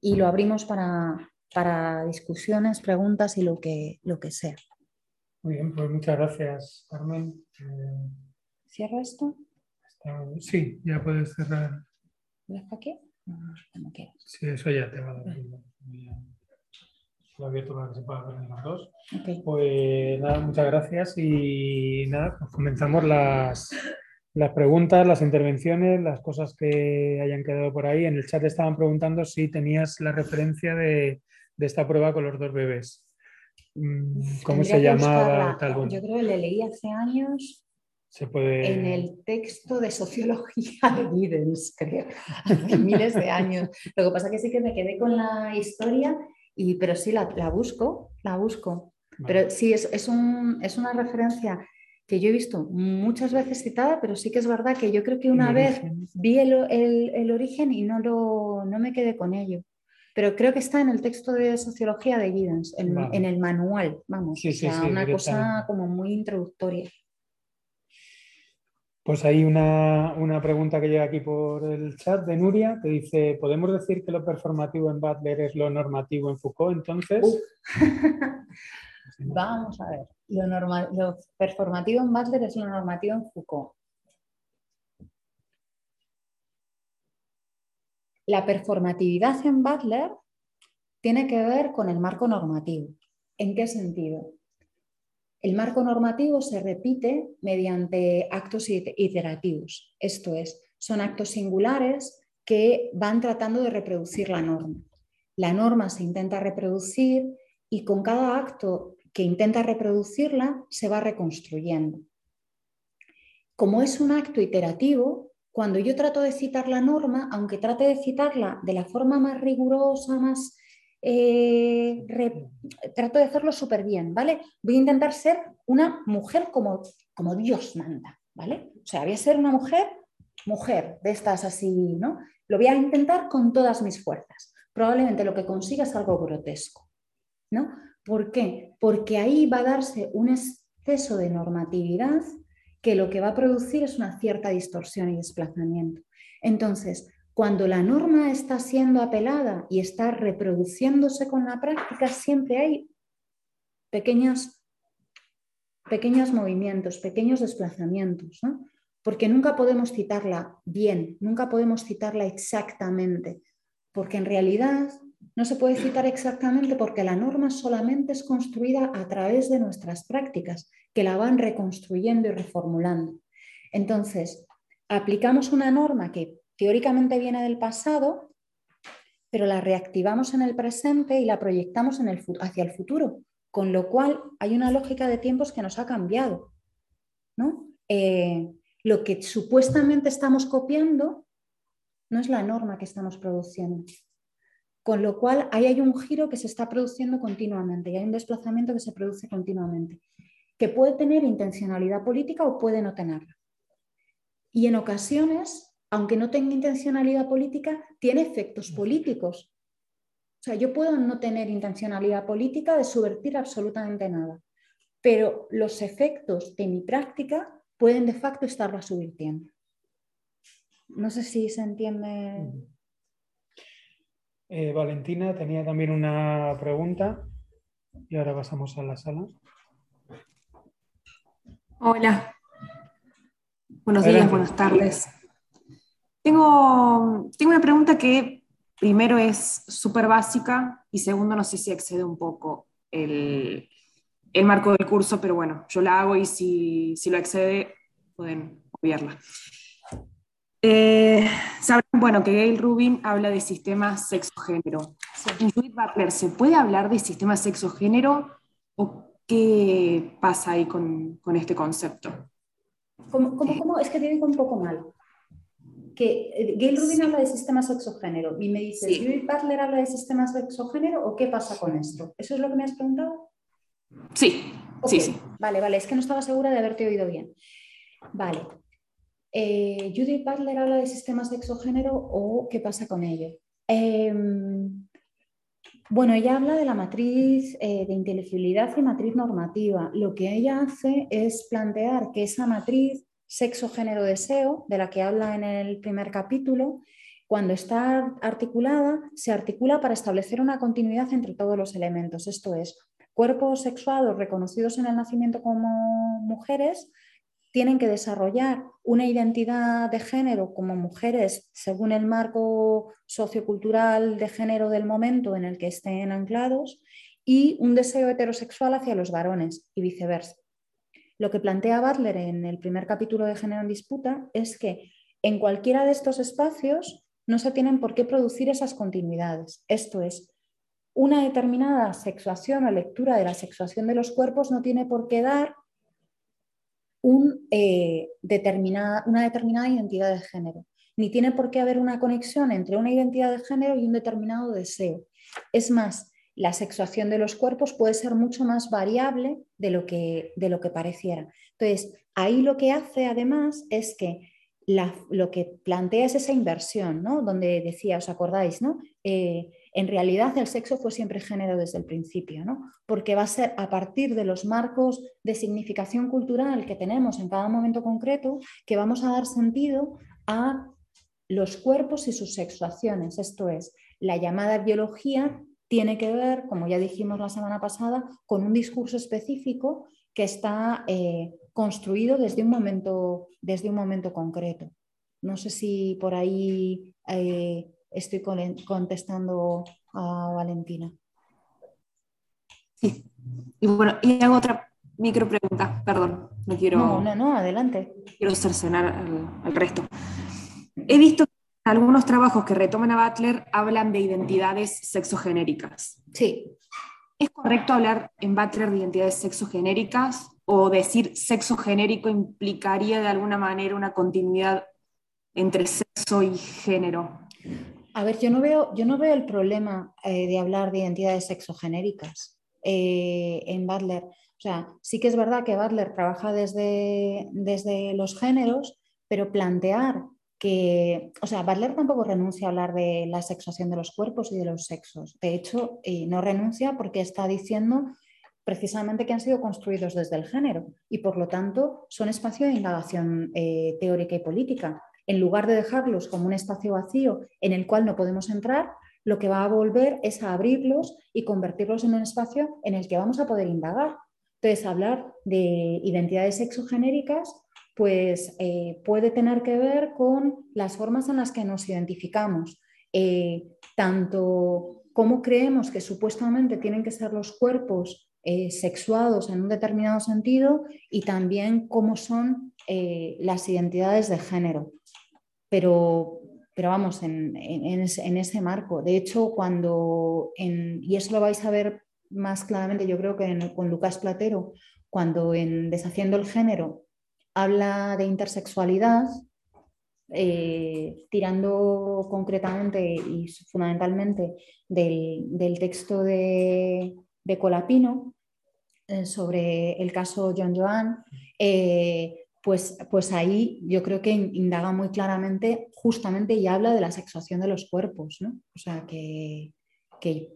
Y lo abrimos para, para discusiones, preguntas y lo que, lo que sea. Muy bien, pues muchas gracias, Carmen. Eh, ¿Cierro esto? Sí, ya puedes cerrar. ¿Lo dejo aquí? Como quieras. Sí, eso ya te va a dar. Lo abierto para que se pueda ver en los dos. Pues nada, muchas gracias y nada, pues comenzamos las, las preguntas, las intervenciones, las cosas que hayan quedado por ahí. En el chat estaban preguntando si tenías la referencia de, de esta prueba con los dos bebés. Mm, ¿Cómo se llamaba? Tal, Yo creo que le leí hace años en el texto de sociología de Giddens, creo, hace miles de años. Lo que pasa es que sí que me quedé con la historia, y, pero sí la, busco, la busco. Pero sí, es, es, un, es, una referencia que yo he visto muchas veces citada, pero sí que es verdad que yo creo que una vez vi el, el, origen y no, lo, no me quedé con ello. Pero creo que está en el texto de sociología de Giddens, en, el manual, vamos, o sea, una cosa como muy introductoria. Pues hay una, pregunta que llega aquí por el chat de Nuria que dice, ¿podemos decir que lo performativo en Butler es lo normativo en Foucault? Entonces... Vamos a ver, lo, lo performativo en Butler es lo normativo en Foucault. La performatividad en Butler tiene que ver con el marco normativo. ¿En qué sentido? El marco normativo se repite mediante actos iterativos, esto es, son actos singulares que van tratando de reproducir la norma. La norma se intenta reproducir y con cada acto que intenta reproducirla se va reconstruyendo. Como es un acto iterativo, cuando yo trato de citar la norma, aunque trate de citarla de la forma más rigurosa, más eh, trato de hacerlo súper bien, ¿vale? Voy a intentar ser una mujer como, como Dios manda, ¿vale? O sea, voy a ser una mujer, mujer, de estas así, ¿no? Lo voy a intentar con todas mis fuerzas. Probablemente lo que consiga es algo grotesco, ¿no? ¿Por qué? Porque ahí va a darse un exceso de normatividad que lo que va a producir es una cierta distorsión y desplazamiento. Entonces, cuando la norma está siendo apelada y está reproduciéndose con la práctica, siempre hay pequeños, pequeños movimientos, pequeños desplazamientos, porque nunca podemos citarla bien, nunca podemos citarla exactamente, porque en realidad no se puede citar exactamente porque la norma solamente es construida a través de nuestras prácticas, que la van reconstruyendo y reformulando. Entonces, aplicamos una norma que teóricamente viene del pasado, pero la reactivamos en el presente y la proyectamos hacia el futuro, con lo cual hay una lógica de tiempos que nos ha cambiado. ¿no? Eh, lo que supuestamente estamos copiando no es la norma que estamos produciendo. Con lo cual ahí hay un giro que se está produciendo continuamente y hay un desplazamiento que se produce continuamente. que puede tener intencionalidad política o puede no tenerla. Y en ocasiones, aunque no tenga intencionalidad política, tiene efectos políticos. O sea, yo puedo no tener intencionalidad política de subvertir absolutamente nada, pero los efectos de mi práctica pueden de facto estarla subvirtiendo. No sé si se entiende. Eh, Valentina tenía también una pregunta y ahora pasamos a la sala. Hola. Buenos días, buenas tardes. Tengo, tengo una pregunta que primero es súper básica y segundo no sé si excede un poco el, el, marco del curso, pero bueno, yo la hago y si, si lo excede pueden obviarla. Eh, saben, bueno, que Gail Rubin habla de sistemas sexo-género. En Judith Butler, ¿se puede hablar de sistema sexo-género o qué pasa ahí con, con este concepto? ¿Cómo, cómo, cómo? Es que te digo un poco mal. Que eh, Gail Rubin habla de sistema sexo-género y me dice, ¿Judith Butler habla de sistema sexo-género o qué pasa con esto? ¿Eso es lo que me has preguntado? Sí, sí, sí. Vale, vale, es que no estaba segura de haberte oído bien. Vale, eh, Judith Butler habla de sistemas de exogénero o qué pasa con ello. Em, bueno, ella habla de la matriz eh, de inteligibilidad y matriz normativa. Lo que ella hace es plantear que esa matriz sexo-género-deseo, de la que habla en el primer capítulo, cuando está articulada, se articula para establecer una continuidad entre todos los elementos. Esto es, cuerpos sexuados reconocidos en el nacimiento como mujeres tienen que desarrollar una identidad de género como mujeres según el marco sociocultural de género del momento en el que estén anclados y un deseo heterosexual hacia los varones y viceversa. Lo que plantea Butler en el primer capítulo de Género en Disputa es que en cualquiera de estos espacios no se tienen por qué producir esas continuidades. Esto es, una determinada sexuación o lectura de la sexuación de los cuerpos no tiene por qué dar eh, una determinada identidad de género, ni tiene por qué haber una conexión entre una identidad de género y un determinado deseo. Es más, la sexuación de los cuerpos puede ser mucho más variable de lo que, de lo que pareciera. Entonces, ahí lo que hace además es que lo que plantea es esa inversión, ¿no? donde decía, ¿os acordáis? ¿no? Eh, en realidad el sexo fue siempre género desde el principio, ¿no? porque va a ser a partir de los marcos de significación cultural que tenemos en cada momento concreto que vamos a dar sentido a los cuerpos y sus sexuaciones. Esto es, la llamada biología tiene que ver, como ya dijimos la semana pasada, con un discurso específico que está eh, construido desde un, momento, desde un momento concreto. No sé si por ahí eh, estoy contestando a Valentina. Sí. Y bueno, y hago otra micro pregunta, perdón, no quiero. No, no, no, adelante. Quiero cercenar al, resto. He visto que algunos trabajos que retoman a Butler hablan de identidades sexogenéricas. Sí. ¿Es correcto hablar en Butler de identidades sexogenéricas o decir sexo genérico implicaría de alguna manera una continuidad entre sexo y género? A ver, yo no veo, yo no veo el problema eh, de hablar de identidades sexogenéricas eh, en Butler. O sea, sí que es verdad que Butler trabaja desde, desde los géneros, pero plantear que, o sea, Butler tampoco renuncia a hablar de la sexuación de los cuerpos y de los sexos. De hecho, eh, no renuncia porque está diciendo precisamente que han sido construidos desde el género y por lo tanto son espacio de indagación teórica y política en lugar de dejarlos como un espacio vacío en el cual no podemos entrar, lo que va a volver es a abrirlos y convertirlos en un espacio en el que vamos a poder indagar. Entonces, hablar de identidades sexogenéricas pues eh, puede tener que ver con las formas en las que nos identificamos, eh, tanto cómo creemos que supuestamente tienen que ser los cuerpos eh, sexuados en un determinado sentido y también cómo son las identidades de género pero, pero vamos, en, ese, marco. De hecho, cuando, y eso lo vais a ver más claramente, yo creo que con Lucas Platero, cuando en Deshaciendo el Género habla de intersexualidad, eh, tirando concretamente y fundamentalmente del, texto de, Colapino, eh, sobre el caso John Joan, eh, pues, pues ahí yo creo que indaga muy claramente justamente y habla de la sexuación de los cuerpos, ¿no? O sea, que,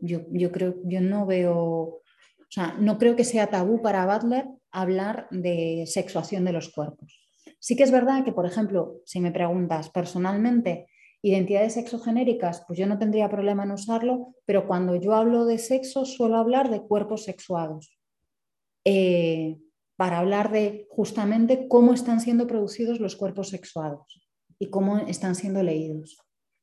yo, yo, creo, yo no veo, o sea, no creo que sea tabú para Butler hablar de sexuación de los cuerpos. Sí que es verdad que, por ejemplo, si me preguntas personalmente, identidades sexogenéricas, pues yo no tendría problema en usarlo, pero cuando yo hablo de sexo suelo hablar de cuerpos sexuados. Eh, para hablar de justamente cómo están siendo producidos los cuerpos sexuados y cómo están siendo leídos.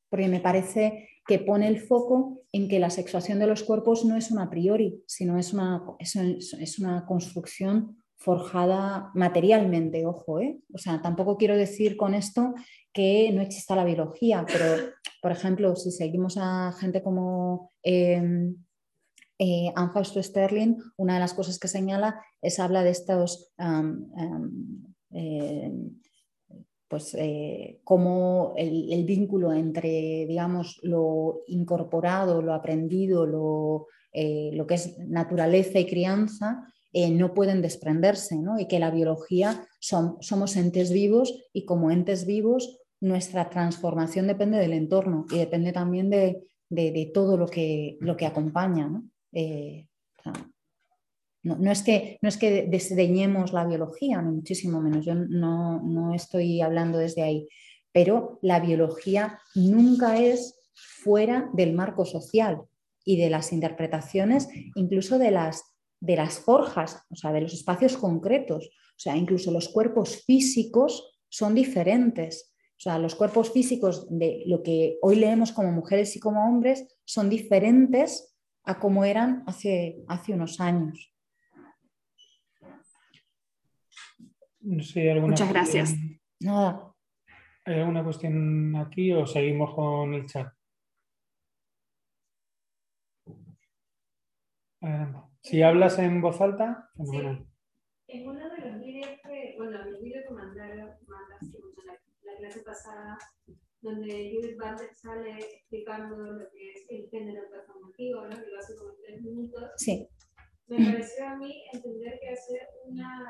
Porque me parece que pone el foco en que la sexuación de los cuerpos no es una priori, sino es una, es, una construcción forjada materialmente, ojo, ¿eh? O sea, tampoco quiero decir con esto que no exista la biología, pero, por ejemplo, si seguimos a gente como eh, eh, Sterling, una de las cosas que señala es habla de estos, eh, pues eh, como el, vínculo entre, digamos, lo incorporado, lo aprendido, lo, eh, lo que es naturaleza y crianza, no pueden desprenderse, ¿no? y que la biología son, somos entes vivos y como entes vivos nuestra transformación depende del entorno y depende también de, de todo lo que, lo que acompaña. ¿no? Eh, no, es que, no es que desdeñemos la biología, ni muchísimo menos, yo no, estoy hablando desde ahí, pero la biología nunca es fuera del marco social y de las interpretaciones, incluso de las, de las forjas, o sea, de los espacios concretos. O sea, incluso los cuerpos físicos son diferentes. O sea, los cuerpos físicos de lo que hoy leemos como mujeres y como hombres son diferentes a como eran hace, hace unos años. Muchas gracias. Nada. ¿Hay alguna cuestión aquí o seguimos con el chat? Si hablas en voz alta, En uno de los vídeos que, bueno, el vídeo que mandaron, mandaste la, la clase pasada, donde Judith Butler sale explicando lo que es el género performativo, ¿no? que lo hace como en tres minutos. Sí. Me pareció a mí entender que hacer una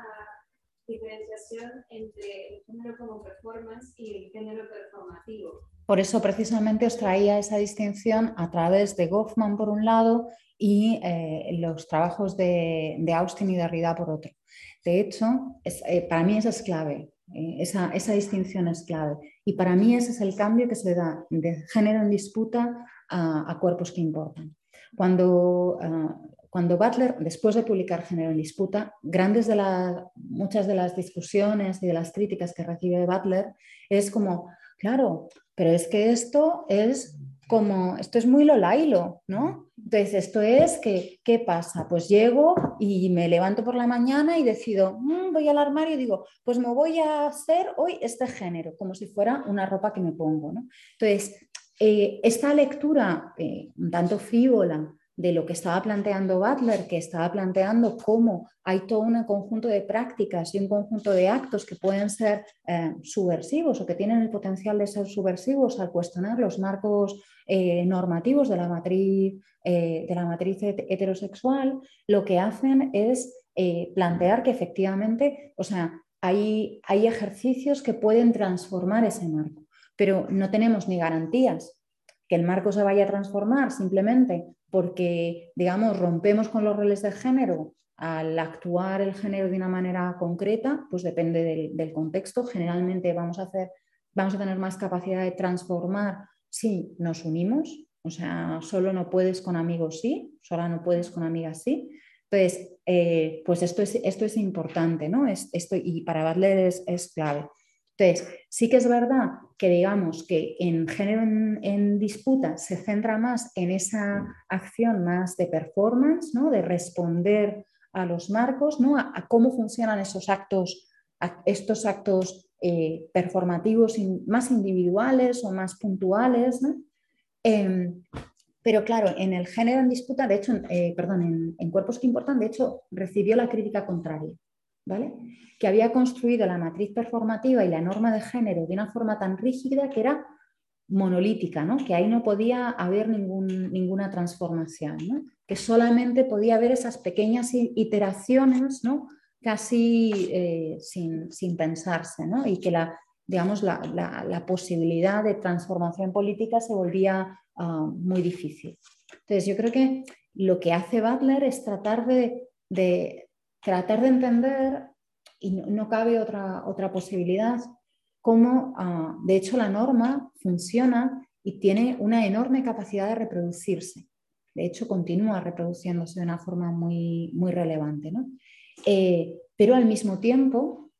diferenciación entre el género como performance y el género performativo. Por eso precisamente os traía esa distinción a través de Goffman por un lado y eh, los trabajos de, de, Austin y de Derrida por otro. De hecho, es, eh, para mí esa es clave. Eh, esa, esa, distinción es clave. Y para mí ese es el cambio que se da de género en disputa a, cuerpos que importan. Cuando, ah, cuando Butler, después de publicar Género en disputa, grandes de muchas de las discusiones y de las críticas que recibe Butler es como, claro, pero es que esto es como, esto es muy Lolailo, ¿no? Entonces, esto es que, ¿qué pasa? Pues llego y me levanto por la mañana y decido, mm, voy al armario y digo, pues me voy a hacer hoy este género, como si fuera una ropa que me pongo, ¿no? Entonces, eh, esta lectura eh, un tanto frívola de lo que estaba planteando Butler, que estaba planteando cómo hay todo un conjunto de prácticas y un conjunto de actos que pueden ser eh, subversivos o que tienen el potencial de ser subversivos al cuestionar los marcos eh, normativos de la, matriz, eh, de la matriz heterosexual, lo que hacen es plantear que efectivamente, o sea, hay, hay ejercicios que pueden transformar ese marco, pero no tenemos ni garantías que el marco se vaya a transformar simplemente porque, digamos, rompemos con los roles de género al actuar el género de una manera concreta, pues depende del, contexto. Generalmente vamos a, hacer, vamos a tener más capacidad de transformar si nos unimos, o sea, solo no puedes con amigos sí, solo no puedes con amigas sí. Entonces, eh, pues esto es, esto es importante, ¿no? Es, esto, y para Butler es clave. Entonces, sí que es verdad que digamos que en género en, disputa se centra más en esa acción más de performance, ¿no? de responder a los marcos, ¿no? a, cómo funcionan esos actos, estos actos eh, performativos más individuales o más puntuales. Em, pero claro, en el género en disputa, de hecho, eh, perdón, en, en, cuerpos que importan, de hecho, recibió la crítica contraria. Que había construido la matriz performativa y la norma de género de una forma tan rígida que era monolítica, ¿no? que ahí no podía haber ninguna transformación, que solamente podía haber esas pequeñas iteraciones ¿no? casi eh, sin, sin, pensarse ¿no? y que la, digamos, la, la, posibilidad de transformación política se volvía ah, muy difícil. Entonces yo creo que lo que hace Butler es tratar de tratar de entender, y no, no cabe otra, otra posibilidad, cómo, ah, de hecho, la norma funciona y tiene una enorme capacidad de reproducirse. De hecho, continúa reproduciéndose de una forma muy, muy relevante. Eh, pero al mismo tiempo,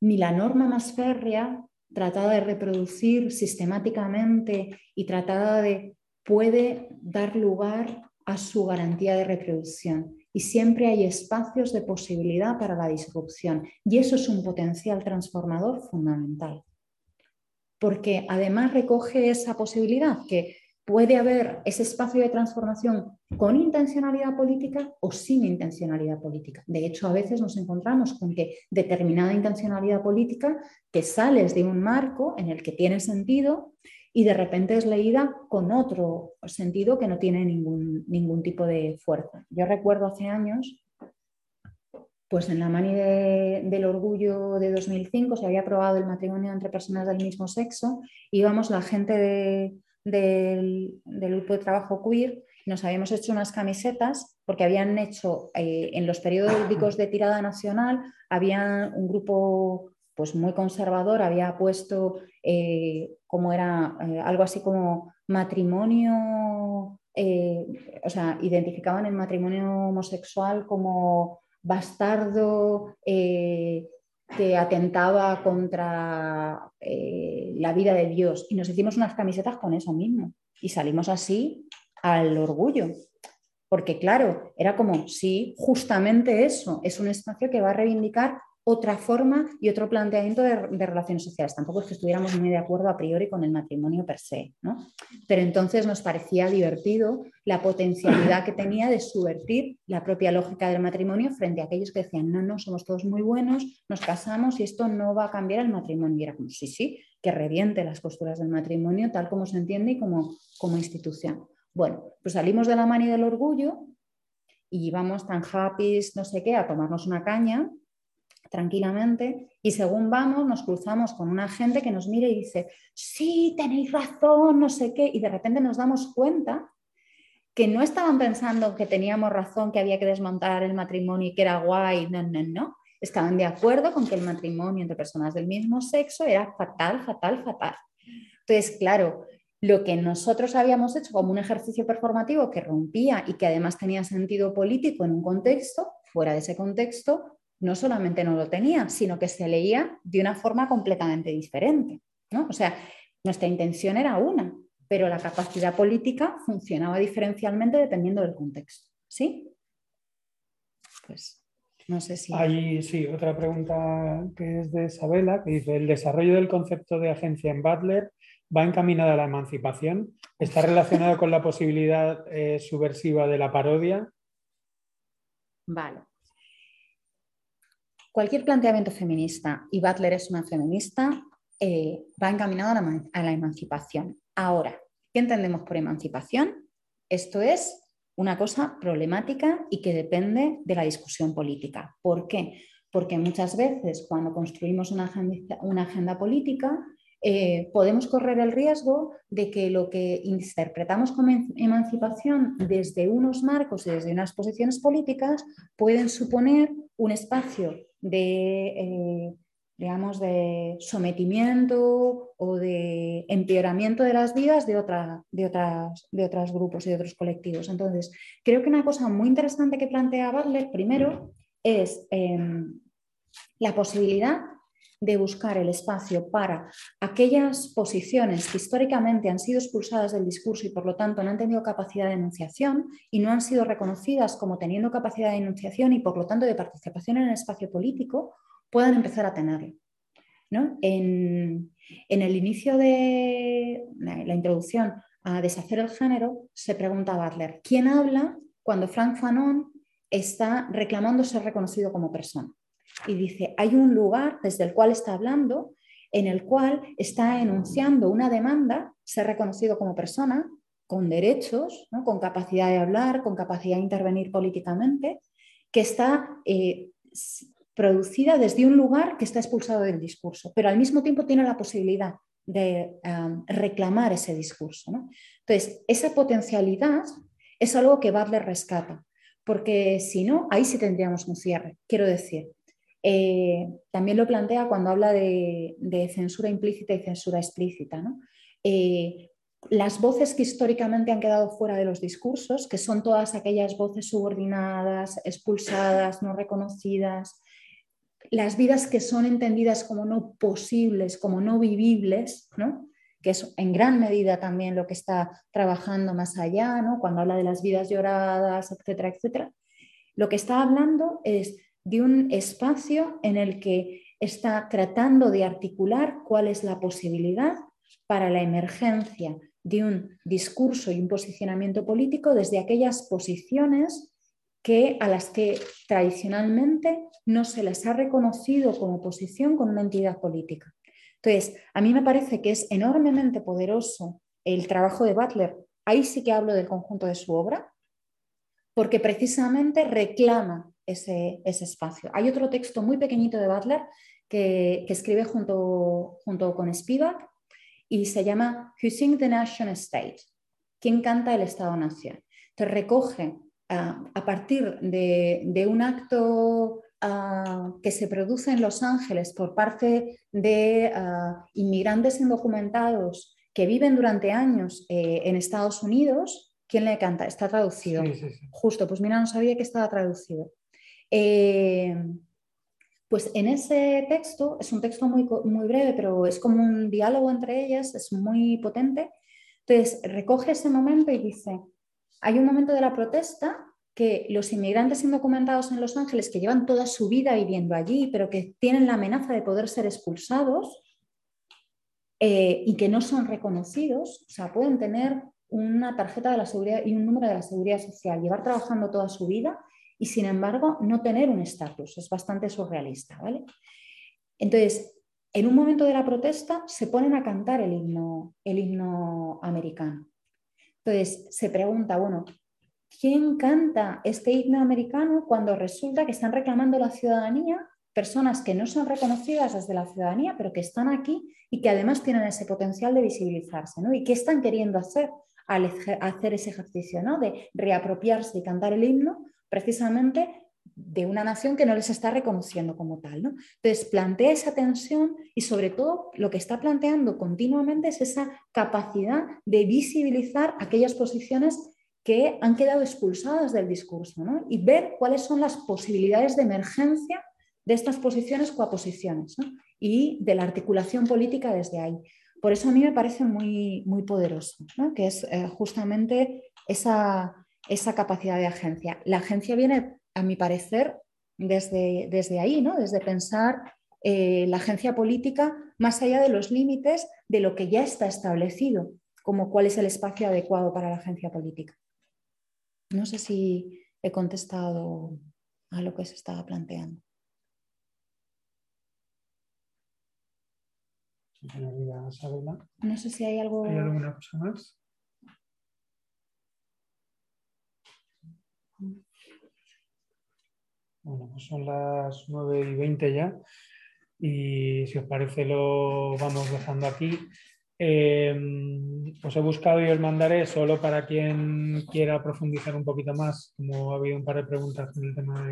ni la norma más férrea, tratada de reproducir sistemáticamente y tratada de, puede dar lugar a su garantía de reproducción y siempre hay espacios de posibilidad para la disrupción. Y eso es un potencial transformador fundamental. Porque además recoge esa posibilidad que puede haber ese espacio de transformación con intencionalidad política o sin intencionalidad política. De hecho, a veces nos encontramos con que determinada intencionalidad política, que sales de un marco en el que tiene sentido y de repente es leída con otro sentido que no tiene ningún, ningún tipo de fuerza. Yo recuerdo hace años, pues en la mani del orgullo de 2005 se había aprobado el matrimonio entre personas del mismo sexo, íbamos la gente del, grupo de trabajo queer nos habíamos hecho unas camisetas porque habían hecho eh, en los periódicos de tirada nacional, había un grupo pues muy conservador, había puesto eh, como era eh, algo así como matrimonio, eh, o sea, identificaban el matrimonio homosexual como bastardo que atentaba contra la vida de Dios. Y nos hicimos unas camisetas con eso mismo. Y salimos así al orgullo. Porque claro, era como, sí, justamente eso, es un espacio que va a reivindicar otra forma y otro planteamiento de, relaciones sociales. Tampoco es que estuviéramos muy de acuerdo a priori con el matrimonio per se, ¿no? Pero entonces nos parecía divertido la potencialidad que tenía de subvertir la propia lógica del matrimonio frente a aquellos que decían, no, no, somos todos muy buenos, nos casamos y esto no va a cambiar el matrimonio. Y era como, sí, sí, que reviente las costuras del matrimonio tal como se entiende y como, como institución. Bueno, pues salimos de la mani del orgullo y vamos tan happy, no sé qué, a tomarnos una caña tranquilamente y según vamos nos cruzamos con una gente que nos mira y dice, sí, tenéis razón, no sé qué, y de repente nos damos cuenta que no estaban pensando que teníamos razón, que había que desmontar el matrimonio y que era guay, no, no, no. Estaban de acuerdo con que el matrimonio entre personas del mismo sexo era fatal, fatal, fatal. Entonces, claro, lo que nosotros habíamos hecho como un ejercicio performativo que rompía y que además tenía sentido político en un contexto, fuera de ese contexto, no solamente no lo tenía, sino que se leía de una forma completamente diferente. ¿no? O sea, nuestra intención era una, pero la capacidad política funcionaba diferencialmente dependiendo del contexto. ¿Sí? Pues no sé si. Hay, sí, otra pregunta que es de Isabela, que dice: ¿el desarrollo del concepto de agencia en Butler va encaminada a la emancipación? ¿Está relacionado con la posibilidad eh, subversiva de la parodia? Vale cualquier planteamiento feminista, y Butler es una feminista, eh, va encaminado a la, emancipación. Ahora, ¿qué entendemos por emancipación? Esto es una cosa problemática y que depende de la discusión política. ¿Por qué? Porque muchas veces cuando construimos una agenda, política eh, podemos correr el riesgo de que lo que interpretamos como em-, emancipación desde unos marcos y desde unas posiciones políticas pueden suponer un espacio de, eh, digamos, de sometimiento o de empeoramiento de las vidas de, otra, de, otras, de otros grupos y de otros colectivos. Entonces, creo que una cosa muy interesante que plantea Butler primero es em, la posibilidad de buscar el espacio para aquellas posiciones que históricamente han sido expulsadas del discurso y por lo tanto no han tenido capacidad de enunciación y no han sido reconocidas como teniendo capacidad de enunciación y por lo tanto de participación en el espacio político, puedan empezar a tenerlo. En, el inicio de la introducción a deshacer el género, se pregunta a Butler, ¿quién habla cuando Frank Fanon está reclamando ser reconocido como persona? Y dice, hay un lugar desde el cual está hablando en el cual está enunciando una demanda, ser reconocido como persona, con derechos, con capacidad de hablar, con capacidad de intervenir políticamente, que está eh, producida desde un lugar que está expulsado del discurso, pero al mismo tiempo tiene la posibilidad de reclamar ese discurso. Entonces, esa potencialidad es algo que Butler rescata, porque si no, ahí sí tendríamos un cierre. Quiero decir, eh, también lo plantea cuando habla de, censura implícita y censura explícita. Eh, las voces que históricamente han quedado fuera de los discursos, que son todas aquellas voces subordinadas, expulsadas, no reconocidas, las vidas que son entendidas como no posibles, como no vivibles, ¿no? que es en gran medida también lo que está trabajando más allá, ¿no? cuando habla de las vidas lloradas, etcétera, etcétera. Lo que está hablando es de un espacio en el que está tratando de articular cuál es la posibilidad para la emergencia de un discurso y un posicionamiento político desde aquellas posiciones que, a las que tradicionalmente no se les ha reconocido como posición con una entidad política. Entonces, a mí me parece que es enormemente poderoso el trabajo de Butler. Ahí sí que hablo del conjunto de su obra, porque precisamente reclama ese, espacio. Hay otro texto muy pequeñito de Butler que, escribe junto, junto con Spivak y se llama Who Sing the Nation State? ¿Quién canta el Estado-Nación? Entonces recoge ah, a partir de un acto que se produce en Los Ángeles por parte de ah, inmigrantes indocumentados que viven durante años eh, en Estados Unidos, ¿quién le canta? Está traducido. Justo, pues mira, no sabía que estaba traducido. Eh, pues en ese texto, es un texto muy, muy breve, pero es como un diálogo entre ellas, es muy potente. Entonces, recoge ese momento y dice, hay un momento de la protesta que los inmigrantes indocumentados en Los Ángeles que llevan toda su vida viviendo allí, pero que tienen la amenaza de poder ser expulsados eh, y que no son reconocidos, o sea, pueden tener una tarjeta de la seguridad y un número de la seguridad social, llevar trabajando toda su vida y sin embargo no tener un estatus. Es bastante surrealista, ¿vale? Entonces, en un momento de la protesta se ponen a cantar el himno, el himno americano. Entonces se pregunta, bueno, ¿quién canta este himno americano cuando resulta que están reclamando la ciudadanía personas que no son reconocidas desde la ciudadanía, pero que están aquí y que además tienen ese potencial de visibilizarse? ¿no? ¿Y qué están queriendo hacer al hacer ese ejercicio ¿no? de reapropiarse y cantar el himno precisamente de una nación que no les está reconociendo como tal. ¿no? Entonces, plantea esa tensión y sobre todo lo que está planteando continuamente es esa capacidad de visibilizar aquellas posiciones que han quedado expulsadas del discurso y ver cuáles son las posibilidades de emergencia de estas posiciones coaposiciones y de la articulación política desde ahí. Por eso a mí me parece muy, muy poderoso, que es eh, justamente esa, esa, capacidad de agencia. La agencia viene, a mi parecer, desde, desde ahí, ¿no? desde pensar eh, la agencia política más allá de los límites de lo que ya está establecido, como cuál es el espacio adecuado para la agencia política. No sé si he contestado a lo que se estaba planteando. No sé si hay algo. ¿Hay alguna cosa más? Bueno, pues son las 9 y 20 ya. Y si os parece, lo vamos dejando aquí. Eh, os he buscado y os mandaré solo para quien quiera profundizar un poquito más, como ha habido un par de preguntas en el tema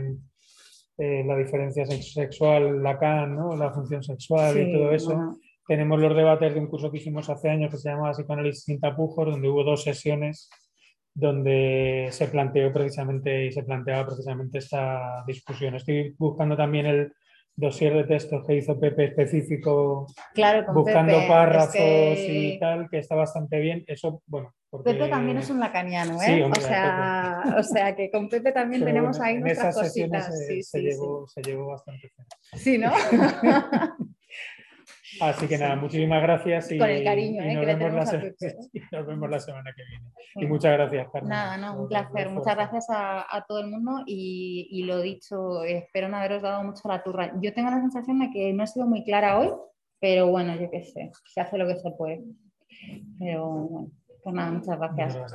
de la diferencia sexual, Lacan, ¿no? la función sexual y todo eso. Tenemos los debates de un curso que hicimos hace años que se llamaba Psicoanálisis sin tapujos, donde hubo dos sesiones donde se planteó precisamente y se planteaba precisamente esta discusión. Estoy buscando también el, dossier de textos que hizo Pepe específico, buscando párrafos y tal, que está bastante bien. Eso, bueno. Pepe también es un lacaniano, ¿eh? o, sea, o, sea, que con Pepe también tenemos ahí nuestras cositas. Se, se, llevó, se llevó bastante. Sí, ¿no? Así que nada, muchísimas gracias y, Con el cariño, ¿eh? nos, vemos la, semana que viene. Y muchas gracias, Carmen. Nada, no, un placer. Muchas gracias a, todo el mundo y, lo dicho, espero no haberos dado mucho la turra. Yo tengo la sensación de que no he sido muy clara hoy pero bueno, yo qué sé, se hace lo que se puede. Pero bueno, pues nada, muchas gracias.